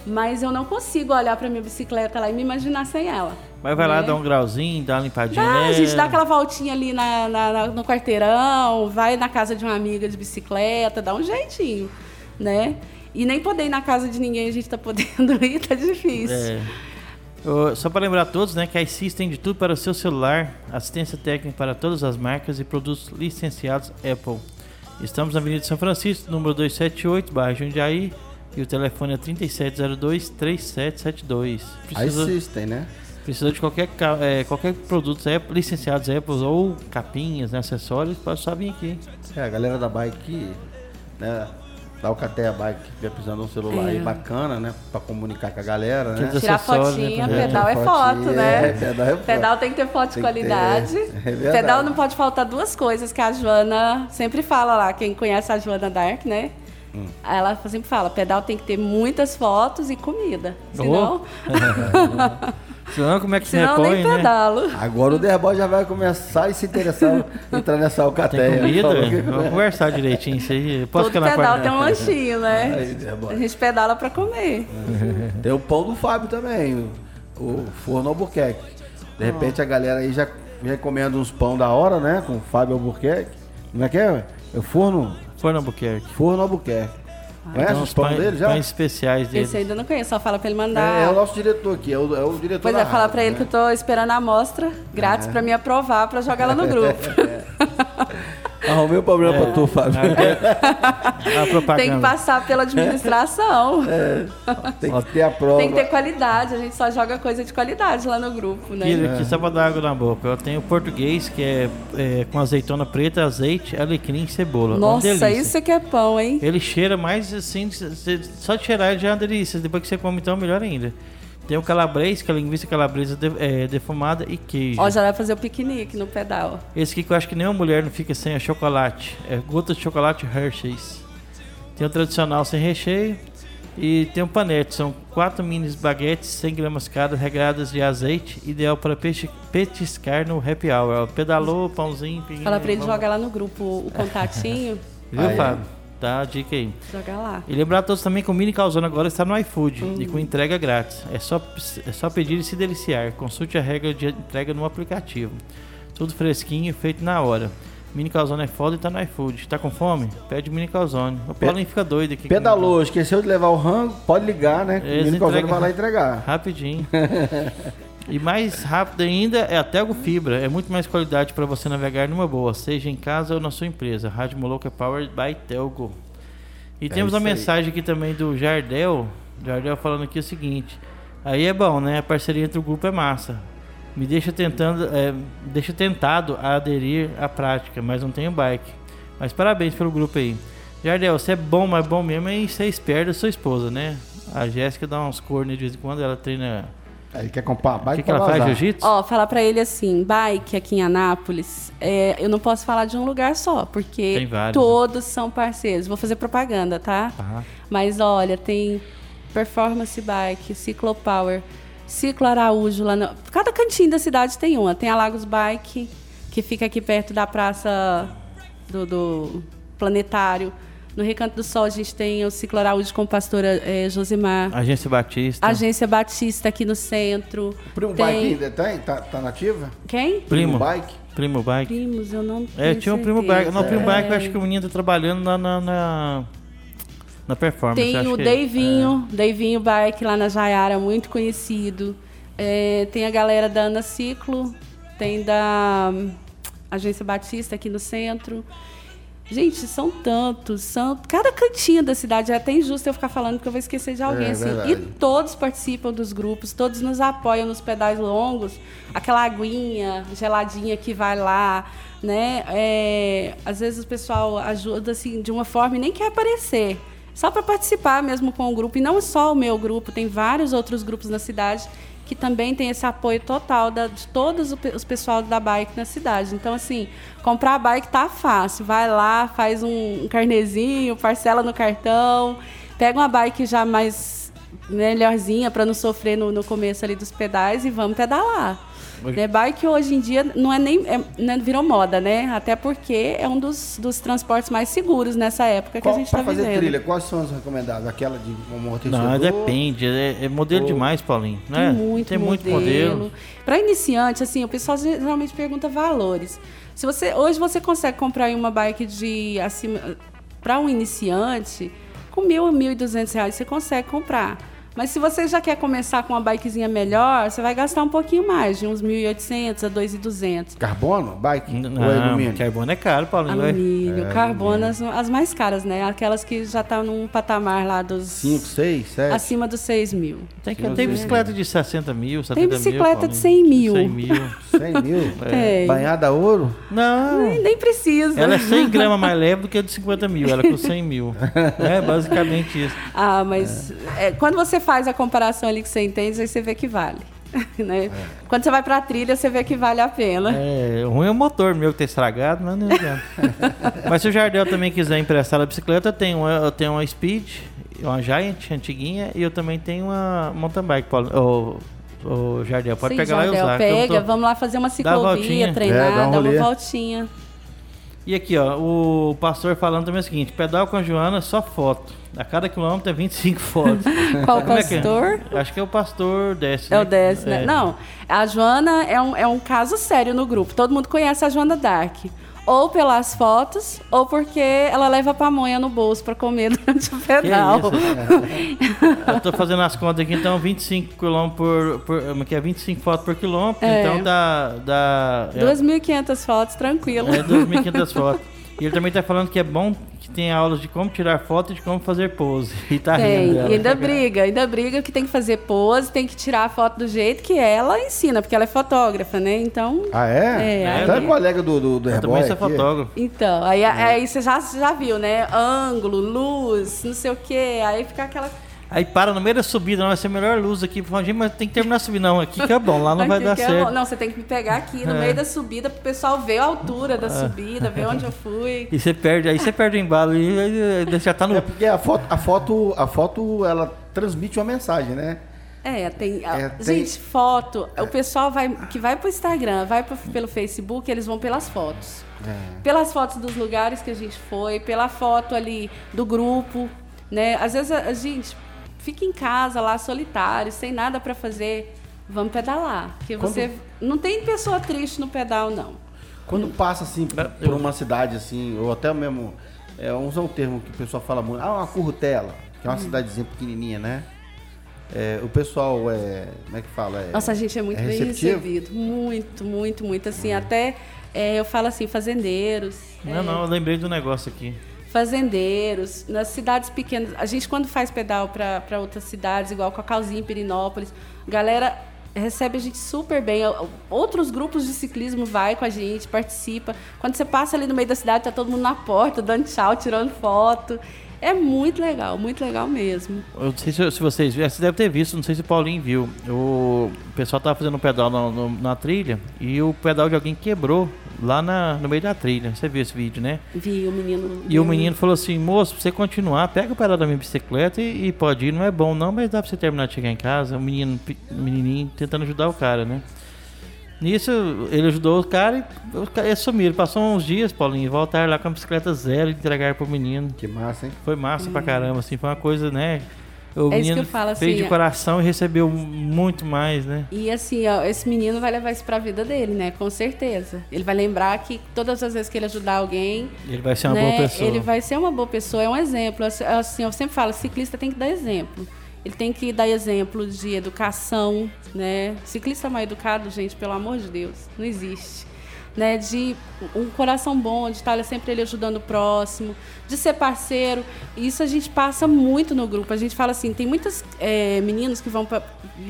Mas eu não consigo olhar para minha bicicleta lá e me imaginar sem ela. Mas vai né? lá dar um grauzinho, dar uma limpadinha. Dá, a gente dá aquela voltinha ali na, na, no quarteirão, vai na casa de uma amiga de bicicleta, dá um jeitinho, né? E nem poder ir na casa de ninguém, a gente tá podendo ir, tá difícil. É. Só para lembrar a todos, né, que a iSys tem de tudo para o seu celular, assistência técnica para todas as marcas e produtos licenciados Apple. Estamos na Avenida São Francisco, número 278, bairro Jundiaí, e o telefone é 3702-3772. Aí Precisa, existem, né? precisa de qualquer, é, qualquer produto Apple, licenciados Apple ou capinhas, né, acessórios, pode só vir aqui. É, a galera da bike, né? Da Alcateia Bike, que tiver precisando de um celular É. aí bacana, né? Pra comunicar com a galera, né? Tirar acessórios, fotinha, né, pedal é foto, né? É, pedal é foto. Pedal tem que ter foto de ter, qualidade. é verdade. Pedal não pode faltar duas coisas que a Joana sempre fala lá, quem conhece a Joana Dark, né? Hum. Ela sempre fala, pedal tem que ter muitas fotos e comida. Senão, Senão, como é que se senão repõe, nem né? pedalo. Agora o Derboy já vai começar a se interessar entrar nessa Alcateia. Tem comida? Vamos conversar direitinho isso aí. Posso Todo ficar na pedal parte- tem um lanchinho, né? Aí. A gente pedala pra comer. Tem o pão do Fábio também, o, o forno Albuquerque. De repente a galera aí já recomenda uns pão da hora, né? Com o Fábio Albuquerque. Como é que é? É o forno, Forno Albuquerque. forno Albuquerque. Conhece Então, os pão pães- dele já? Pães especiais dele. Esse eu ainda não conheço, só fala pra ele É, é o mandar. nosso diretor aqui, é o, é o diretor Pois é, falar pra ele né? que eu tô esperando a amostra grátis pra me aprovar pra jogar lá no grupo. Arrumei um problema pra tu, Fábio. A propaganda. Tem que passar pela administração. Tem que ter a prova. Tem que ter qualidade, a gente só joga coisa de qualidade lá no grupo, né? Tira aqui, só pra dar água na boca. Eu tenho o português, que é, é com azeitona preta, azeite, alecrim e cebola. Nossa, isso é que é pão, hein? Ele cheira mais assim, só de cheirar ele já é uma delícia. Depois que você come, então, melhor ainda. Tem o calabrese, que é a linguiça calabresa de- é, defumada e queijo. Ó, já vai fazer o piquenique no pedal. Esse aqui que eu acho que nenhuma mulher não fica sem é chocolate. É gota de chocolate Hershey's. Tem o tradicional sem recheio. E tem um panete. São quatro mini baguetes, 100 gramas cada, regradas de azeite. Ideal para peixe- petiscar no happy hour. Pedalou, pãozinho, pinguinho. Fala pra ele vamos- jogar lá no grupo o contatinho. Viu. Fábio? Dá a dica aí. jogar lá. E lembrar a todos também que o Mini Calzone agora está no iFood e com entrega grátis. É só, é só pedir e se deliciar. Consulte a regra de entrega no aplicativo. Tudo fresquinho, feito na hora. Mini Calzone é foda e tá no iFood. Tá com fome? Pede Mini Calzone. O Paulinho fica doido aqui. Pedalou, esqueceu de levar o rango, pode ligar, né? Que o Eles menino Calzone vai lá entregar. Rapidinho. e mais rápido ainda é a Telgo Fibra. É muito mais qualidade para você navegar numa boa, seja em casa ou na sua empresa. Rádio Moloca Powered by Telgo. E temos É isso uma mensagem aqui também do Jardel. Jardel falando aqui o seguinte. Aí é bom, né? A parceria entre o grupo é massa. Me deixa tentando, é, deixa tentado a aderir à prática, mas não tenho bike. Mas parabéns pelo grupo aí. Jardel, você é bom, mas bom mesmo é ser esperto da sua esposa, né? A Jéssica dá uns cornos de vez em quando, ela treina. Aí quer comprar O bike que, que ela faz? Jiu-jitsu? Ó, falar pra ele assim, bike aqui em Anápolis, é, eu não posso falar de um lugar só, porque vários, né? todos são parceiros. Vou fazer propaganda, tá? Tá. Mas olha, tem Performance Bike, Ciclo Power, Ciclo Araújo lá no... Cada cantinho da cidade tem uma. Tem a Lagos Bike, que fica aqui perto da praça do, do Planetário. No Recanto do Sol a gente tem o Ciclo Araújo com a pastora eh, Josimar. Agência Batista. Agência Batista aqui no centro. Primo tem... Bike ainda tem? Tá, tá nativa? Quem? Primo. Bike? Primo Bike. Primos, eu não É, tinha um Primo. Bike. Não, Primo Bike eu É. acho que o menino tá trabalhando na, na, na, na performance. Tem o que- é. Deivinho, Deivinho Bike lá na Jaiara, muito conhecido. É, tem a galera da Ana Ciclo, tem da hum, Agência Batista aqui no centro. Gente, são tantos, são cada cantinho da cidade. É até injusto eu ficar falando porque eu vou esquecer de alguém. É assim. verdade. E todos participam dos grupos, todos nos apoiam nos pedais longos. Aquela aguinha geladinha que vai lá, né? É, às vezes o pessoal ajuda assim de uma forma e nem quer aparecer. Só para participar mesmo com o grupo. E não só o meu grupo, tem vários outros grupos na cidade que também tem esse apoio total da- de todos os pessoal da bike na cidade. Então, assim, comprar a bike tá fácil. Vai lá, faz um, um carnezinho, parcela no cartão, pega uma bike já mais melhorzinha para não sofrer no, no começo ali dos pedais e vamos pedalar. Né, bike hoje em dia não é nem é, né, virou moda, né? Até porque é um dos, dos transportes mais seguros nessa época que Qual, a gente está fazer vivendo. trilha, quais são as recomendadas? Aquela de amortecedor? Não, depende. É, é modelo Ou- demais, Paulinho. Né? Tem muito Tem muito modelo. modelo. Para iniciante, assim, o pessoal geralmente pergunta valores. Se você hoje você consegue comprar uma bike de acima para um iniciante Com mil, mil e duzentos reais você consegue comprar. Mas se você já quer começar com uma bikezinha melhor, você vai gastar um pouquinho mais, de uns 1.800 a 2.200. Carbono? Bike? Não, Ou é alumínio? carbono é caro, Paulinho. vai. Alumínio, carbono, as, as mais caras, né? Aquelas que já estão num patamar lá dos... 5, 6, 7? acima dos 6 mil. Tem, que- tem bicicleta de 60 mil, 70 Tem mil. bicicleta de Paulinho. 100 mil. 100 mil. 100 mil? Tem. Banhada a ouro? Não. Nem, nem precisa. Ela é 100 gramas mais leve do que a de 50 mil. Ela com 100 mil. É basicamente isso. Ah, mas é, quando você faz a comparação ali que você entende, aí você vê que vale. né? Quando você vai pra trilha, você vê que vale a pena. É, o ruim é o motor meu que tá estragado, mas não adianta. mas se o Jardel também quiser emprestar a bicicleta, eu tenho uma, eu tenho uma Speed, uma Giant antiguinha e eu também tenho uma mountain bike. Ô, ô, Jardel, pode Sim, pegar lá e Jardel, usar. Pega, tô- vamos lá fazer uma ciclovia, treinar, É, dá um dar uma voltinha. E aqui, ó, o pastor falando também é o seguinte: pedal com a Joana, só foto. A cada quilômetro é 25 fotos. Qual Como é que é? pastor? Acho que é o pastor Décio. É o né? 10, né? É. Não, a Joana é um, é um caso sério no grupo. Todo mundo conhece a Joana Dark. Ou pelas fotos, ou porque ela leva pamonha no bolso pra comer durante o pedal. isso? Eu tô fazendo as contas aqui, então 25 km por, por. Que é 25 fotos por quilômetro, É. então dá. dá é, 2.500 fotos, tranquilo. É 2.500 fotos. E ele também tá falando que é bom que tem aulas de como tirar foto e de como fazer pose. E tá Tem, rindo. ela. e ainda briga, ainda briga que tem que fazer pose, tem que tirar a foto do jeito que ela ensina, porque ela é fotógrafa, né? Então, Ah, é? É, Então é aí- colega do, do, do Eu também sou aqui. fotógrafo. então aí, aí você já, já viu, né? Ângulo, luz, não sei o quê, aí fica aquela... Aí para no meio da subida, não vai ser a melhor luz aqui. Fala, gente, mas tem que terminar a subida. Não, aqui que é bom, lá não vai dar é certo. bom. Não, você tem que me pegar aqui no É. meio da subida pro pessoal ver a altura da subida, ver onde eu fui. E você perde, aí você perde o embalo e aí, já tá no. É porque a foto, a foto, a foto, ela transmite uma mensagem, né? É, tem. É, tem- Gente, foto. O pessoal vai, que vai pro Instagram, vai pro- pelo Facebook, eles vão pelas fotos. É. Pelas fotos dos lugares que a gente foi, pela foto ali do grupo, né? Às vezes a, a gente fica em casa lá solitário, sem nada para fazer. Vamos pedalar. Porque Quando- você. Não tem pessoa triste no pedal, não. Quando passa assim por, por uma cidade assim, ou até mesmo, é, vamos usar um termo que o pessoal fala muito, ah, uma currutela, que é Hum. uma cidadezinha pequenininha, né? É, o pessoal é, como é que fala? É, Nossa, a gente é muito é bem receptivo? recebido. Muito, muito, muito. Assim, até é, eu falo assim, fazendeiros. Não, é, não, eu lembrei do negócio aqui. Fazendeiros, nas cidades pequenas. A gente, quando faz pedal para outras cidades, igual Cacauzinho, Pirinópolis, galera recebe a gente super bem. Outros grupos de ciclismo vai com a gente, participa. Quando você passa ali no meio da cidade, tá todo mundo na porta, dando tchau, tirando foto. É muito legal, muito legal mesmo. Eu não sei se, se vocês viram, você deve ter visto, não sei se o Paulinho viu. O pessoal tava fazendo um pedal na, trilha e o pedal de alguém quebrou lá na, no meio da trilha. Você viu esse vídeo, né? Vi o menino. E o menino falou assim, moço, pra você continuar, pega o pedal da minha bicicleta e, e pode ir, não é bom não, mas dá pra você terminar de chegar em casa. O menino, menininho tentando ajudar o cara, né? Nisso, ele ajudou o cara e eles sumiram. Passou uns dias, Paulinho, e voltaram lá com a bicicleta zero e entregaram pro menino. Que massa, hein? Foi massa pra caramba, assim, foi uma coisa, né? O É isso que eu falo, fez assim, de coração e recebeu muito mais, né? E assim, ó, esse menino vai levar isso pra vida dele, né? Com certeza. Ele vai lembrar que todas as vezes que ele ajudar alguém, Ele vai ser uma né, boa pessoa. ele vai ser uma boa pessoa, é um exemplo. Assim, Assim, eu sempre falo, ciclista tem que dar exemplo. Ele tem que dar exemplo de educação, né? Ciclista mal educado, gente, pelo amor de Deus, não existe. Né, de um coração bom, de estar sempre ele ajudando o próximo, de ser parceiro. Isso a gente passa muito no grupo. A gente fala assim, tem muitos é, meninos que vão pra,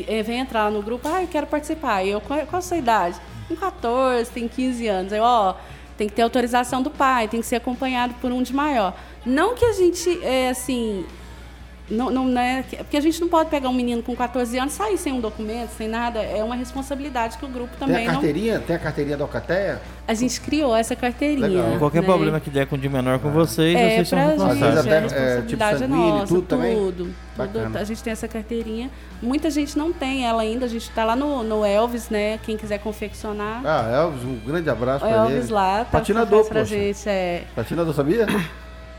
é, vem entrar no grupo, ah, eu quero participar. E eu, qual, qual a sua idade? Com 14, tem 15 anos. Aí, ó, tem que ter autorização do pai, tem que ser acompanhado por um de maior. Não que a gente, é, assim, não, não, né? Porque a gente não pode pegar um menino com 14 anos e sair sem um documento, sem nada. É uma responsabilidade que o grupo Tem também a não. carteirinha? Tem a carteirinha da Alcateia? A gente criou essa carteirinha. Legal. Qualquer né? problema que der com de menor com vocês, É, vocês são pra Às vezes responsáveis. até, a é, responsabilidade tipo é sanguíneo, nossa, tudo também? tudo. A gente tem essa carteirinha. Muita gente não tem ela ainda. A gente está lá no, no Elvis, né? Quem quiser confeccionar. Ah, Elvis, um grande abraço o pra Elvis ele. lá, tá, Patinador, faz pra gente. É. Patinador, sabia?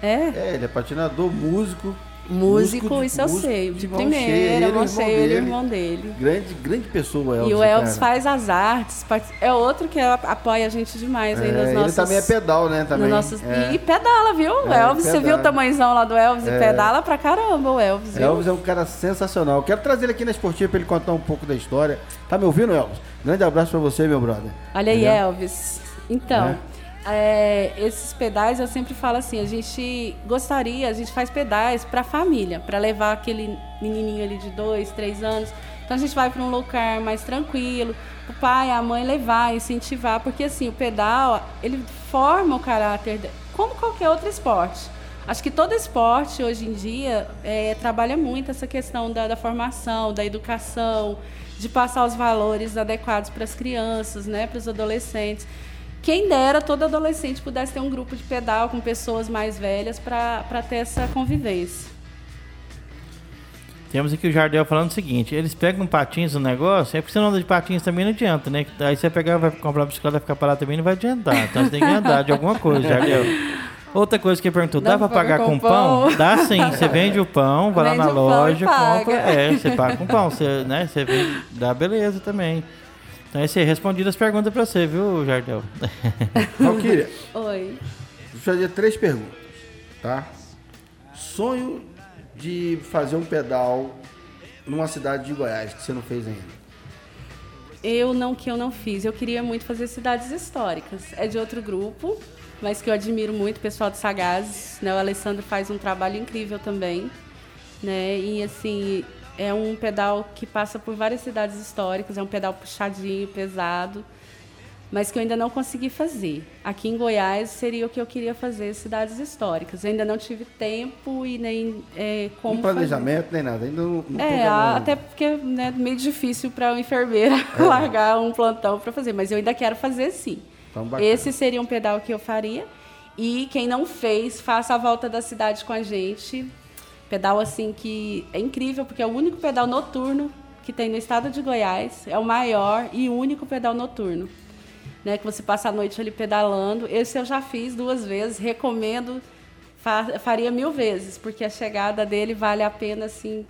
é? É, ele é patinador, músico. Músico, isso eu músico sei. de mão primeira, ele mão irmão cheia, ele irmão dele. Grande, grande pessoa o Elvis. E o Elvis cara. faz as artes, é outro que apoia a gente demais aí É, nas ele nossas... também é pedal, né? Também. nos nossos- É. E pedala, viu? É, Elvis, você viu pedala. o tamanhozão lá do Elvis? É. E pedala pra caramba o Elvis, viu? Elvis é um cara sensacional. Quero trazer ele aqui na esportiva para ele contar um pouco da história. Tá me ouvindo, Elvis? Grande abraço para você, meu brother. Olha aí? Elvis. Então, é, esses pedais eu sempre falo assim, a gente gostaria, a gente faz pedais para a família, para levar aquele menininho ali de dois, três anos. Então a gente vai para um lugar mais tranquilo, o pai, a mãe levar, incentivar, porque assim, o pedal, ele forma o caráter, como qualquer outro esporte. Acho que todo esporte hoje em dia é, trabalha muito essa questão da, da formação, da educação, de passar os valores adequados para as crianças, né, para os adolescentes. Quem dera todo adolescente pudesse ter um grupo de pedal com pessoas mais velhas para ter essa convivência. Temos aqui o Jardel falando o seguinte: eles pegam patins no negócio, é porque você não anda de patins também não adianta, né? Aí você pegar, vai comprar uma bicicleta, vai ficar parado também não vai adiantar. Então você tem que andar de alguma coisa, Jardel. Outra coisa que ele perguntou, dá Dá pra pagar com com pão? pão? Dá sim, você vende o pão, vai lá Vende na pão e loja, compra. É, você paga com pão, você, né? Você vende, dá beleza também. Então esse aí respondido as perguntas pra você, viu, Jardel? Valquíria, Oi. deixa eu fazer três perguntas, tá? Sonho de fazer um pedal numa cidade de Goiás que você não fez ainda. Eu não que eu não fiz. Eu queria muito fazer cidades históricas. É de outro grupo, mas que eu admiro muito, o pessoal de Sagazes. Né? O Alessandro faz um trabalho incrível também. Né? E assim, é um pedal que passa por várias cidades históricas, é um pedal puxadinho, pesado, mas que eu ainda não consegui fazer. Aqui em Goiás seria o que eu queria fazer, cidades históricas. Eu ainda não tive tempo e nem é, como um fazer. planejamento, nem nada. Ainda não, não É, a- até porque é né, meio difícil para uma enfermeira É. largar um plantão para fazer, mas eu ainda quero fazer sim. Então. Esse seria um pedal que eu faria. E quem não fez, faça a volta da cidade com a gente. Pedal assim que é incrível, porque é o único pedal noturno que tem no estado de Goiás. É o maior e único pedal noturno. Né, que você passa a noite ali pedalando. Esse eu já fiz duas vezes, recomendo, fa- faria mil vezes, porque a chegada dele vale a pena assim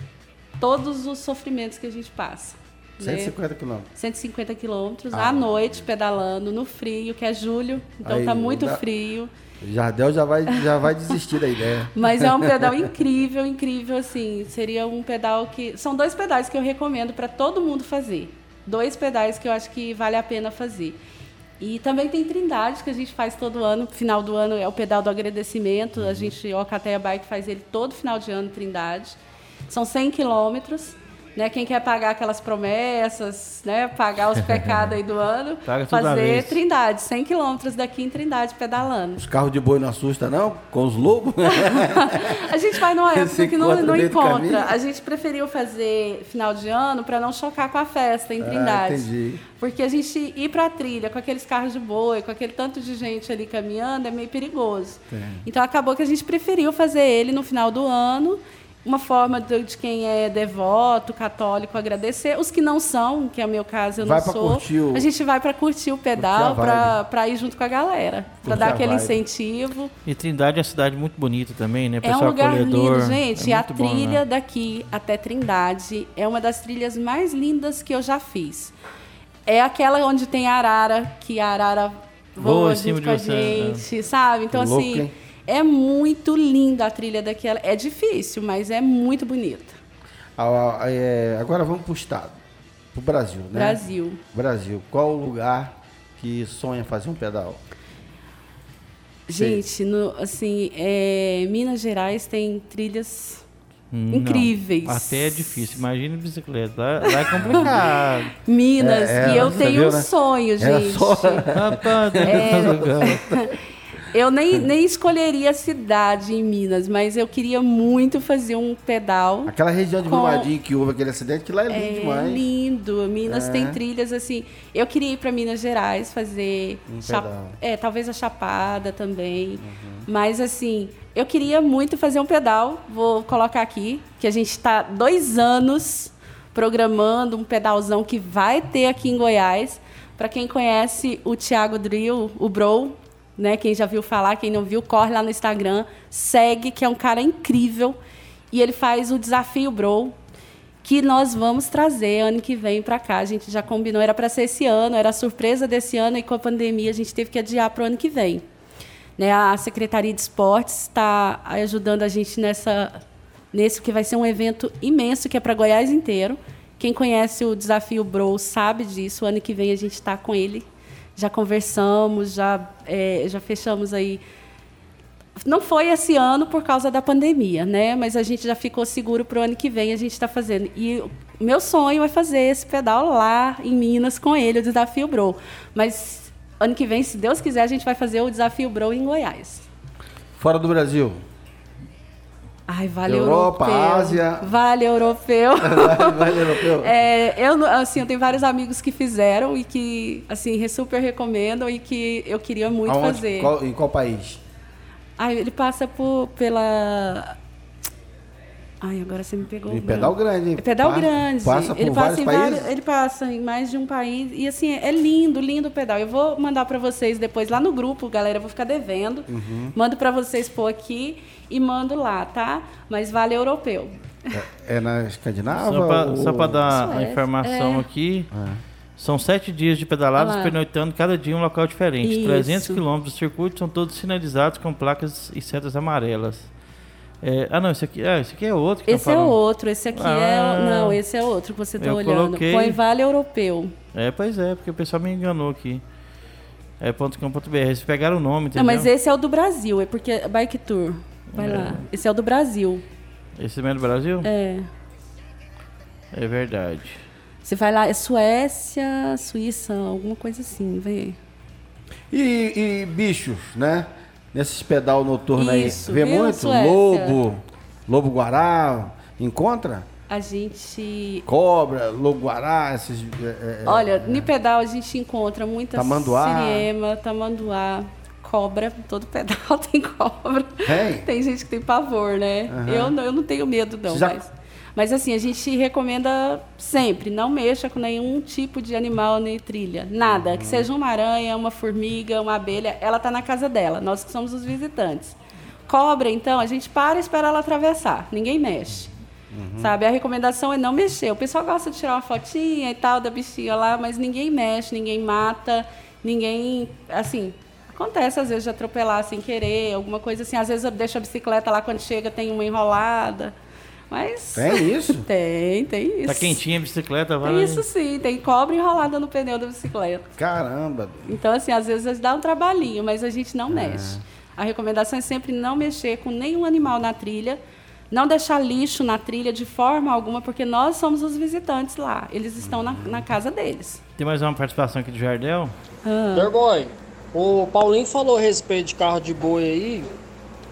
todos os sofrimentos que a gente passa. Né? 150 quilômetros. 150 quilômetros Ah. à noite pedalando no frio, que é julho, então Aí, tá muito dá- frio. Jardel já vai, já vai desistir da ideia. Mas é um pedal incrível, incrível assim. Seria um pedal que são dois pedais que eu recomendo para todo mundo fazer. Dois pedais que eu acho que vale a pena fazer. E também tem Trindade que a gente faz todo ano. Final do ano é o pedal do agradecimento. A gente, o Alcateia Bike faz ele todo final de ano, Trindade. São 100 quilômetros. Né? Quem quer pagar aquelas promessas, né? pagar os pecados aí do ano, fazer. Trindade, 100 quilômetros daqui em Trindade, pedalando. Os carros de boi não assustam, não? Com os lobos? A gente vai numa época Você que não, encontra não encontra. A gente preferiu fazer final de ano para não chocar com a festa em Ah, Trindade. entendi. Porque a gente ir para a trilha com aqueles carros de boi, com aquele tanto de gente ali caminhando, é meio perigoso. Então acabou que a gente preferiu fazer ele no final do ano. Uma forma de, de quem é devoto, católico, agradecer. Os que não são, que é o meu caso, eu Vai não sou. o- A gente vai para curtir o pedal, para ir junto com a galera. Para dar aquele vibe. incentivo. E Trindade é uma cidade muito bonita também, né? É Pessoal um lugar acolhedor. lindo, gente. É a muito bom, trilha né? daqui até Trindade é uma das trilhas mais lindas que eu já fiz. É aquela onde tem a arara, que a arara Voa voa junto com de a você, gente, sabe? Então, Que assim, hein? É muito linda a trilha daquela. É difícil, mas é muito bonita. Ah, ah, é, agora vamos pro estado, pro Brasil, né? Brasil. Brasil. Qual o lugar que sonha fazer um pedal? Gente, no- assim, é, Minas Gerais tem trilhas Hum, não. incríveis. Até é difícil. Imagina bicicleta. Lá, lá é complicado. Minas. É, é, e eu você tenho viu, um né? sonho, gente. só- é... Eu nem, nem escolheria a cidade em Minas, mas eu queria muito fazer um pedal. Aquela região de Com- Brumadinho que houve aquele acidente, que lá é lindo É demais. lindo. Minas É. tem trilhas assim. Eu queria ir para Minas Gerais fazer. Um Chap-. Uhum. É, talvez a Chapada também. Mas assim, eu queria muito fazer um pedal. Vou colocar aqui, que a gente está dois anos programando um pedalzão que vai ter aqui em Goiás. Para quem conhece o Thiago Drill, o Bro, né? Quem já viu falar, quem não viu, corre lá no Instagram, segue, que é um cara incrível. e ele faz o desafio Bro, que nós vamos trazer ano que vem para cá. A gente já combinou, era para ser esse ano, era a surpresa desse ano, e com a pandemia a gente teve que adiar para o ano que vem. Né, a Secretaria de Esportes está ajudando a gente nessa, nesse que vai ser um evento imenso, que é para Goiás inteiro. Quem conhece o Desafio Bro sabe disso. O ano que vem a gente está com ele. Já conversamos, já, é, já fechamos aí não foi esse ano por causa da pandemia, né? Mas a gente já ficou seguro para o ano que vem a gente está fazendo. E meu sonho é fazer esse pedal lá em Minas com ele, o Desafio Bro. Mas ano que vem, se Deus quiser, a gente vai fazer o Desafio Bro em Goiás. Fora do Brasil. Ai, vale Europa, europeu. Ásia. Vale europeu. vale europeu. É, eu, assim, eu tenho vários amigos que fizeram e que, assim, super recomendam e que eu queria muito Aonde? fazer. Qual- em qual país? Ai, ele passa por, pela... Ai, agora você me pegou. Em pedal grande. hein? É pedal Pa- grande. Passa por ele vários passa em países? vários- ele passa em mais de um país. E assim, é lindo, lindo o pedal. Eu vou mandar para vocês depois lá no grupo, galera. Eu vou ficar devendo. Uhum. Mando para vocês pôr aqui e mando lá, tá? Mas vale europeu. É na Escandinávia? Só para ou- dar a Suécia, informação é. aqui, são sete dias de pedaladas, lá. pernoitando cada dia em um local diferente. Isso. 300 quilômetros do circuito são todos sinalizados com placas e setas amarelas. É, ah, não, esse aqui, ah, esse aqui é outro que Esse tá é outro, esse aqui é. Ah. o- Não, esse é outro que você está Eu olhando. coloquei- Põe vale europeu. É, pois é, porque o pessoal me enganou aqui. É .com.br, eles pegaram o nome, entendeu? Não, mas esse é o do Brasil, é porque é Bike Tour. Vai lá. Esse é o do Brasil. Esse também é do Brasil? É. É verdade. Você vai lá, é Suécia, Suíça, alguma coisa assim, vê. E, e bichos, né? Nesses pedal noturno aí. Vê viu, muito? Suécia? Lobo, lobo guará, encontra? A gente. Cobra, lobo guará, esses. é, é, Olha, no pedal a gente encontra muita Tamanduá. siriema, tamanduá, cobra. Todo pedal tem cobra. Tem? Tem gente que tem pavor, né? Aham. Eu, não, eu não tenho medo, não. Você já- Mas, mas assim, a gente recomenda sempre, não mexa com nenhum tipo de animal nem trilha. Nada. Uhum. Que seja uma aranha, uma formiga, uma abelha, ela está na casa dela. Nós que somos os visitantes. Cobra, então, a gente para e espera ela atravessar. Ninguém mexe. Uhum. Sabe? A recomendação é não mexer. O pessoal gosta de tirar uma fotinha e tal da bichinha lá, mas ninguém mexe, ninguém mata, ninguém. Assim, acontece às vezes de atropelar sem querer, alguma coisa assim. Às vezes eu deixo a bicicleta lá quando chega, tem uma enrolada. Mas. Tem isso? Tem, tem isso. Tá quentinha a bicicleta, vai. Isso sim, tem cobra enrolada no pneu da bicicleta. Caramba. Então, assim, às vezes dá um trabalhinho, mas a gente não mexe. A recomendação é sempre não mexer com nenhum animal na trilha, não deixar lixo na trilha de forma alguma, porque nós somos os visitantes lá. Eles estão na, na casa deles. Tem mais uma participação aqui do Jardel. Derboy, o Paulinho falou a respeito de carro de boi aí.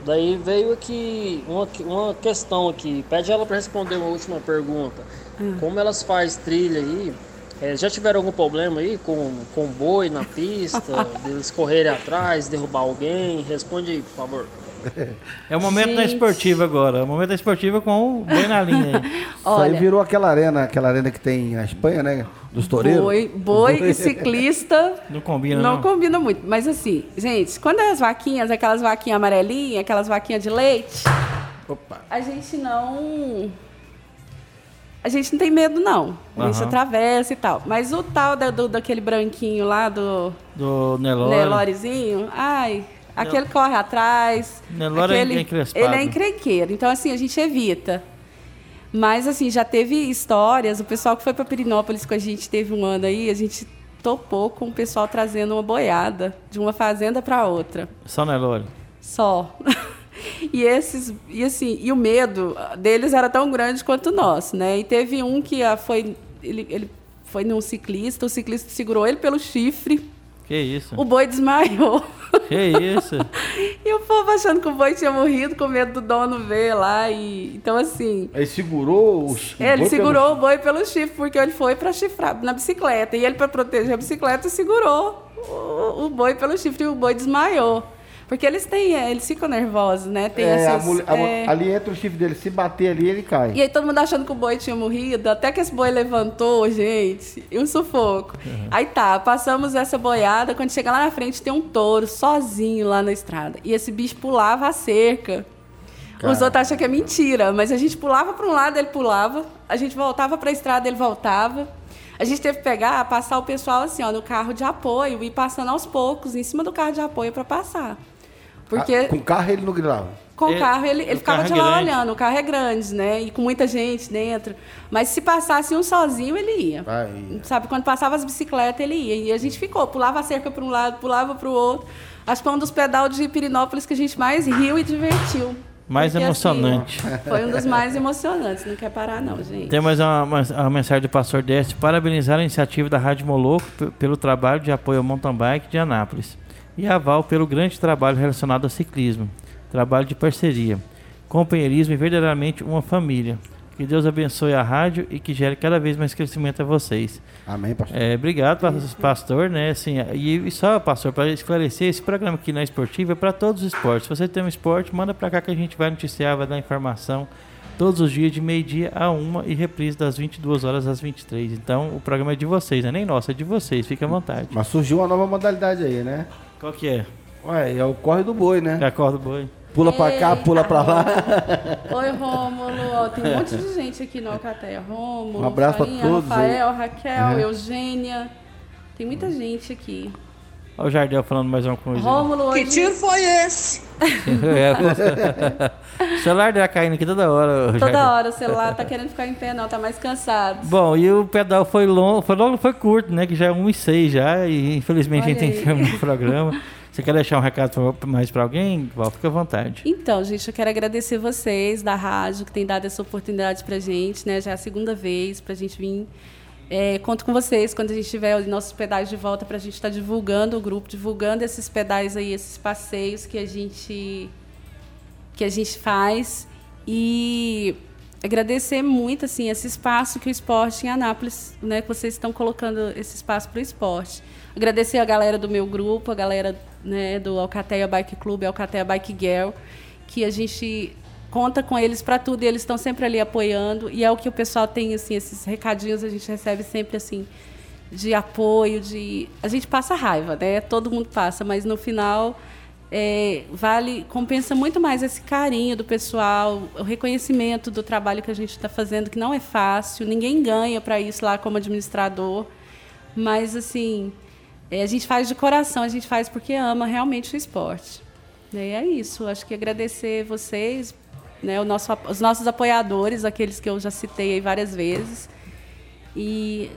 Daí veio aqui uma, uma questão aqui. Pede ela para responder uma última pergunta. Como elas fazem trilha aí? eh, já tiveram algum problema aí com, com boi na pista? deles correrem atrás, derrubar alguém? Responde aí, por favor. É o momento da Gente. esportiva agora. É o momento da esportiva com o boi na linha aí. Isso Olha, aí virou aquela arena, aquela arena que tem na Espanha, né? Dos toureiros. boi, boi e ciclista Não combina, não não. combina muito. Mas assim, gente, quando as vaquinhas, aquelas vaquinhas amarelinhas, aquelas vaquinhas de leite, Opa. a gente não. A gente não tem medo, não. A gente Aham. atravessa e tal. Mas o tal da- do, daquele branquinho lá, do Do Nelore. Nelorezinho, ai, aquele corre atrás. Nelore é aquele, encrespado. Ele é encrenqueiro. Então, assim, a gente evita. Mas, assim, já teve histórias. O pessoal que foi para Pirinópolis com a gente teve um ano aí, a gente topou com o pessoal trazendo uma boiada de uma fazenda para outra. Só Nelore. Só. e esses e assim, e o medo deles era tão grande quanto o nosso, né? E teve um que ah, foi ele, ele foi num ciclista, o ciclista segurou ele pelo chifre, Que isso? o boi desmaiou. Que isso? e o povo achando que o boi tinha morrido, com medo do dono ver lá e então assim, Ele segurou o ch- o ele boi segurou pelo- o boi pelo chifre porque ele foi para chifrar na bicicleta e ele para proteger a bicicleta segurou o, o boi pelo chifre e o boi desmaiou. Porque eles têm, é, eles ficam nervosos, né? Tem É, essas, é, Ali entra o chifre dele. Se bater ali, ele cai. E aí todo mundo achando que o boi tinha morrido, até que esse boi levantou, gente, e um sufoco. Aí tá, passamos essa boiada, quando chega lá na frente tem um touro sozinho lá na estrada. E esse bicho pulava a cerca. Os outros acham que é mentira, mas a gente pulava para um lado, ele pulava, a gente voltava para a estrada, ele voltava. A gente teve que pegar, passar o pessoal assim, ó, no carro de apoio e passando aos poucos em cima do carro de apoio para passar. Porque Ah, com carro ele não grilava. com o Ele- carro ele, ele ficava carro de é lá grande. olhando, o carro é grande, né? E com muita gente dentro. Mas se passasse um sozinho, ele ia. Aí. Sabe, quando passava as bicicletas, ele ia. E a gente ficou, pulava a cerca para um lado, pulava para o outro. Acho que foi um dos pedal de Pirinópolis que a gente mais riu e divertiu. Mais Porque, emocionante. assim, foi um dos mais emocionantes. Não quer parar, não, gente. Tem mais uma, uma, uma mensagem do pastor Décio. Parabenizar a iniciativa da Rádio Moloco pelo trabalho de apoio ao mountain bike de Anápolis. E a Val pelo grande trabalho relacionado ao ciclismo. Trabalho de parceria. Companheirismo e verdadeiramente uma família. Que Deus abençoe a rádio e que gere cada vez mais crescimento a vocês. Amém, pastor. É, obrigado, pas- pastor, né? Assim, e, e só, pastor, para esclarecer, esse programa aqui na Esportiva é para todos os esportes. Se você tem um esporte, manda para cá que a gente vai noticiar, vai dar informação todos os dias de meio-dia a uma e reprise das 22 horas às 23. Então, o programa é de vocês, não é nem nosso, é de vocês. Fique à vontade. Mas surgiu uma nova modalidade aí, né? Qual que é? Ué, é o corre do boi, né? Acorda o boi. Pula pra cá, pula pra lá. Oi, Rômulo. Ó, tem um monte de gente aqui no Alcateia. Rômulo, Um abraço pra Farinha, todos aí. Rafael, Raquel, Uhum. Eugênia. Tem muita gente aqui. Olha o Jardel falando mais uma coisa. Rômulo Que hoje... tiro foi esse? O celular dela caindo aqui toda hora. Toda hora o celular tá querendo ficar em pé, não, tá mais cansado. Bom, e o pedal foi longo, foi longo, foi curto, né? Que já é 1 e 6 já, e infelizmente Olha a gente tem aí. que terminar o programa. Você quer deixar um recado mais pra alguém? Val, fica à vontade. Então, gente, eu quero agradecer vocês da rádio que tem dado essa oportunidade pra gente, né? Já é a segunda vez pra gente vir. É, conto com vocês quando a gente tiver os nossos pedais de volta pra gente estar divulgando o grupo, divulgando esses pedais aí, esses passeios que a gente que a gente faz e agradecer muito assim esse espaço que o esporte em Anápolis, né, que vocês estão colocando esse espaço para o esporte. Agradecer a galera do meu grupo, a galera né, do Alcateia Bike Club, Alcateia Bike Girl, que a gente conta com eles para tudo e eles estão sempre ali apoiando e é o que o pessoal tem assim esses recadinhos a gente recebe sempre assim de apoio, de a gente passa raiva, né? Todo mundo passa, mas no final é, vale, compensa muito mais esse carinho do pessoal, o reconhecimento do trabalho que a gente está fazendo, que não é fácil, ninguém ganha para isso lá como administrador, mas assim é, a gente faz de coração, a gente faz porque ama realmente o esporte. E é isso, acho que agradecer vocês, né, nosso, os nossos apoiadores, aqueles que eu já citei várias vezes, e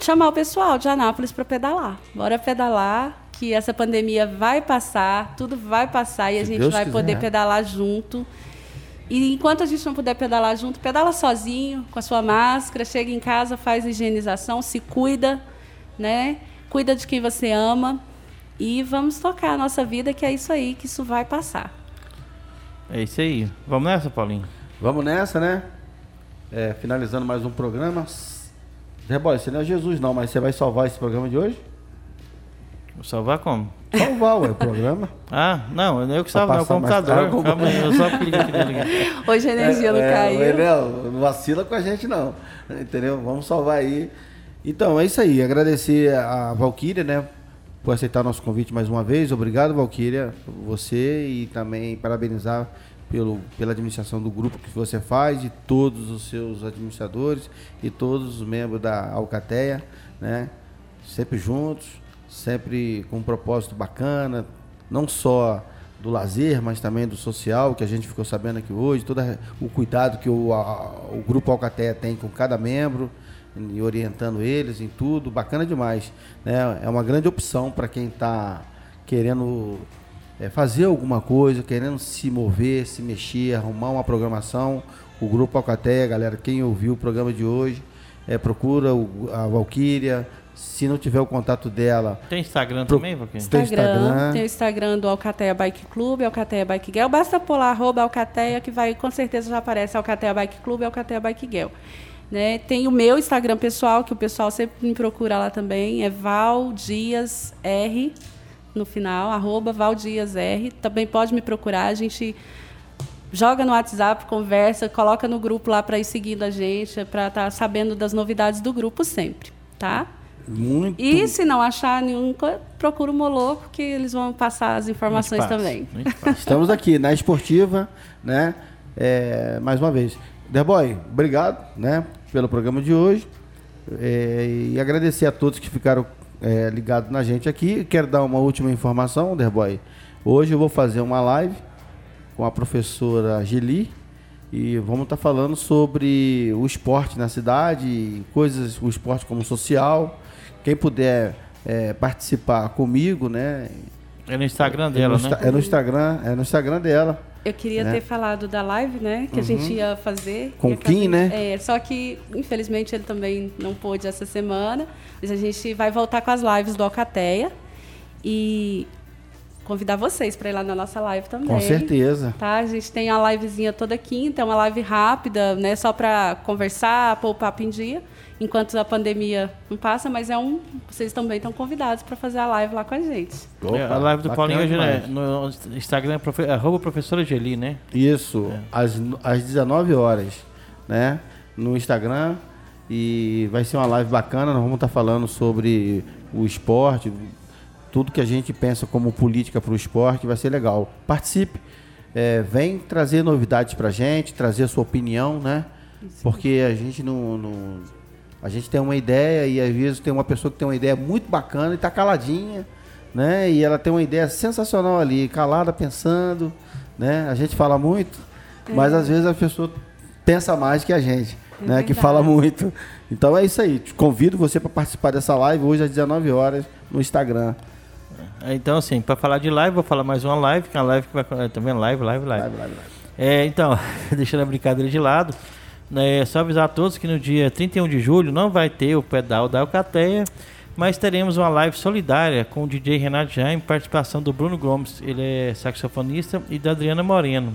chamar o pessoal de Anápolis para pedalar. Bora pedalar, que essa pandemia vai passar, tudo vai passar e a Se gente Deus vai quiser. poder pedalar junto. E enquanto a gente não puder pedalar junto, pedala sozinho, com a sua máscara, chega em casa, faz higienização, se cuida, né? Cuida de quem você ama e vamos tocar a nossa vida, que é isso aí, que isso vai passar. É isso aí. Vamos nessa, Paulinho? Vamos nessa, né? É, finalizando mais um programa. Zé Boy, você não é Jesus não, mas você vai salvar esse programa de hoje? Salvar como? Salvar, ué, o programa. Ah, não, eu que salvo, não, o computador. Calma aí, eu só clico aqui dentro. Hoje a energia não é, caiu. É, não, não vacila com a gente não. Entendeu? Vamos salvar aí. Então, é isso aí. Agradecer a Valquíria, né? Por aceitar nosso convite mais uma vez. Obrigado, Valquíria, você e também parabenizar pelo, pela administração do grupo que você faz, e todos os seus administradores e todos os membros da Alcateia, né? Sempre juntos, sempre com um propósito bacana, não só do lazer, mas também do social, que a gente ficou sabendo aqui hoje, todo o cuidado que o, a- o Grupo Alcateia tem com cada membro, e orientando eles em tudo, bacana demais. Né? É uma grande opção para quem está querendo é, fazer alguma coisa, querendo se mover, se mexer, arrumar uma programação. O Grupo Alcateia, galera, quem ouviu o programa de hoje, é, procura o- a Valquíria. Se não tiver o contato dela, Tem Instagram Pro- também, Valquinho? Tem Instagram, tem o Instagram do Alcateia Bike Clube, Alcateia Bike Girl. Basta lá, arroba Alcateia, que vai, com certeza já aparece Alcateia Bike Clube e Alcateia Bike Girl. Né? Tem o meu Instagram pessoal, que o pessoal sempre me procura lá também, é Val Dias R, no final, arroba Val Dias R. Também pode me procurar, a gente joga no WhatsApp, conversa, coloca no grupo lá para ir seguindo a gente, para estar sabendo das novidades do grupo sempre, tá? Muito. E se não achar nenhum, procura o Moloco, que eles vão passar as informações Muito fácil, também. Estamos aqui na esportiva, né? É, mais uma vez. Derboy, obrigado, né? Pelo programa de hoje. É, e agradecer a todos que ficaram é, ligados na gente aqui. Quero dar uma última informação, Derboy. Hoje eu vou fazer uma live com a professora Gili e vamos estar falando sobre o esporte na cidade, coisas, o esporte como social. Quem puder é, participar comigo, né? É no Instagram é dela, no, né? Insta- É no Instagram, é no Instagram dela. Eu queria Né? ter falado da live, né? Que a gente ia fazer. Com o Kim, acabei- né? É, só que, infelizmente, ele também não pôde essa semana. Mas a gente vai voltar com as lives do Alcateia. E convidar vocês para ir lá na nossa live também. Com certeza. Tá? A gente tem a livezinha toda quinta, é uma live rápida, né? Só para conversar, pôr o papo em dia, enquanto a pandemia não passa, mas é um. Vocês também estão convidados para fazer a live lá com a gente. É, a live do Paulinho hoje né, demais. no Instagram é profe, arroba professora Geli, né? Isso, às, às 19 horas, né? No Instagram. E vai ser uma live bacana. Nós vamos estar falando sobre o esporte, tudo que a gente pensa como política para o esporte. Vai ser legal. Participe. É, vem trazer novidades pra gente, trazer a sua opinião, né? Porque a gente não, não- A gente tem uma ideia e às vezes tem uma pessoa que tem uma ideia muito bacana e tá caladinha, né? E ela tem uma ideia sensacional ali, calada, pensando, né? A gente fala muito, mas às vezes a pessoa pensa mais que a gente, É né? Que fala muito. Então é isso aí. Te Convido você para participar dessa live hoje às 19 horas no Instagram. Então, assim, para falar de live, vou falar mais uma live, que é uma live que vai. Tá vendo? Live, live, live. Live, live, live. É, então, deixando a brincadeira de lado, né, é só avisar a todos que no dia 31 de julho não vai ter o pedal da Alcateia, mas teremos uma live solidária com o DJ Renato Jaime, participação do Bruno Gomes, ele é saxofonista, e da Adriana Moreno.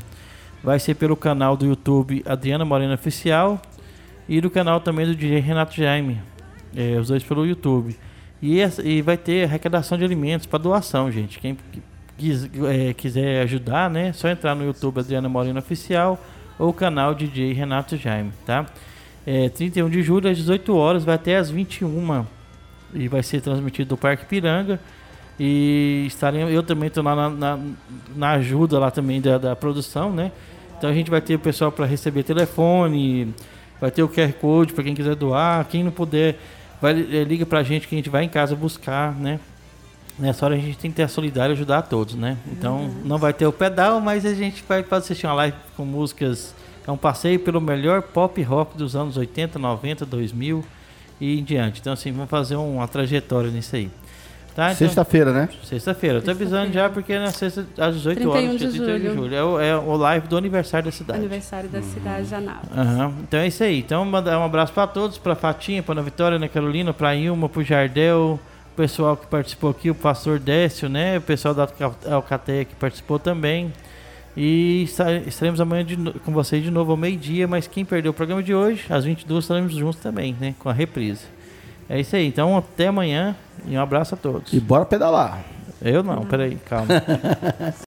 Vai ser pelo canal do YouTube Adriana Moreno Oficial e do canal também do DJ Renato Jaime, é, os dois pelo YouTube. E, e vai ter arrecadação de alimentos para doação, gente. Quem quis- é, quiser ajudar, né? Só entrar no YouTube Adriana Moreno Oficial ou o canal DJ Renato Jaime, tá? É, 31 de julho às 18 horas, vai até às 21 e vai ser transmitido do Parque Piranga. E estaremos, eu também estou lá na, na, na ajuda lá também da, da produção, né? Então a gente vai ter o pessoal para receber telefone, vai ter o QR Code para quem quiser doar, quem não puder, vai, eh, liga pra gente que a gente vai em casa buscar, né? Nessa hora a gente tem que ter a solidária e ajudar a todos, né? Então não vai ter o pedal, mas a gente vai assistir uma live com músicas. É um passeio pelo melhor pop rock dos anos 80, 90, 2000 e em diante. Então, assim, vamos fazer uma trajetória nisso aí. Tá? Então- Sexta-feira, né? Sexta-feira. Eu tô avisando já porque é na sexta, às 18 horas, 31 de dia 31 de julho. julho. É o, é o live do aniversário da cidade. Aniversário da cidade de Anápolis. Aham. Então é isso aí. Então mandar um abraço para todos, para Fatinha, para Ana Vitória, Ana Carolina, para Ilma, para Jardel, o pessoal que participou aqui, o pastor Décio, né? O pessoal da Alca- Alcateia que participou também. E esta- estaremos amanhã de com vocês de novo ao meio-dia, mas quem perdeu o programa de hoje, às 22 estaremos juntos também, né? Com a reprise. É isso aí. Então até amanhã e um abraço a todos. E bora pedalar. Eu não, peraí, calma.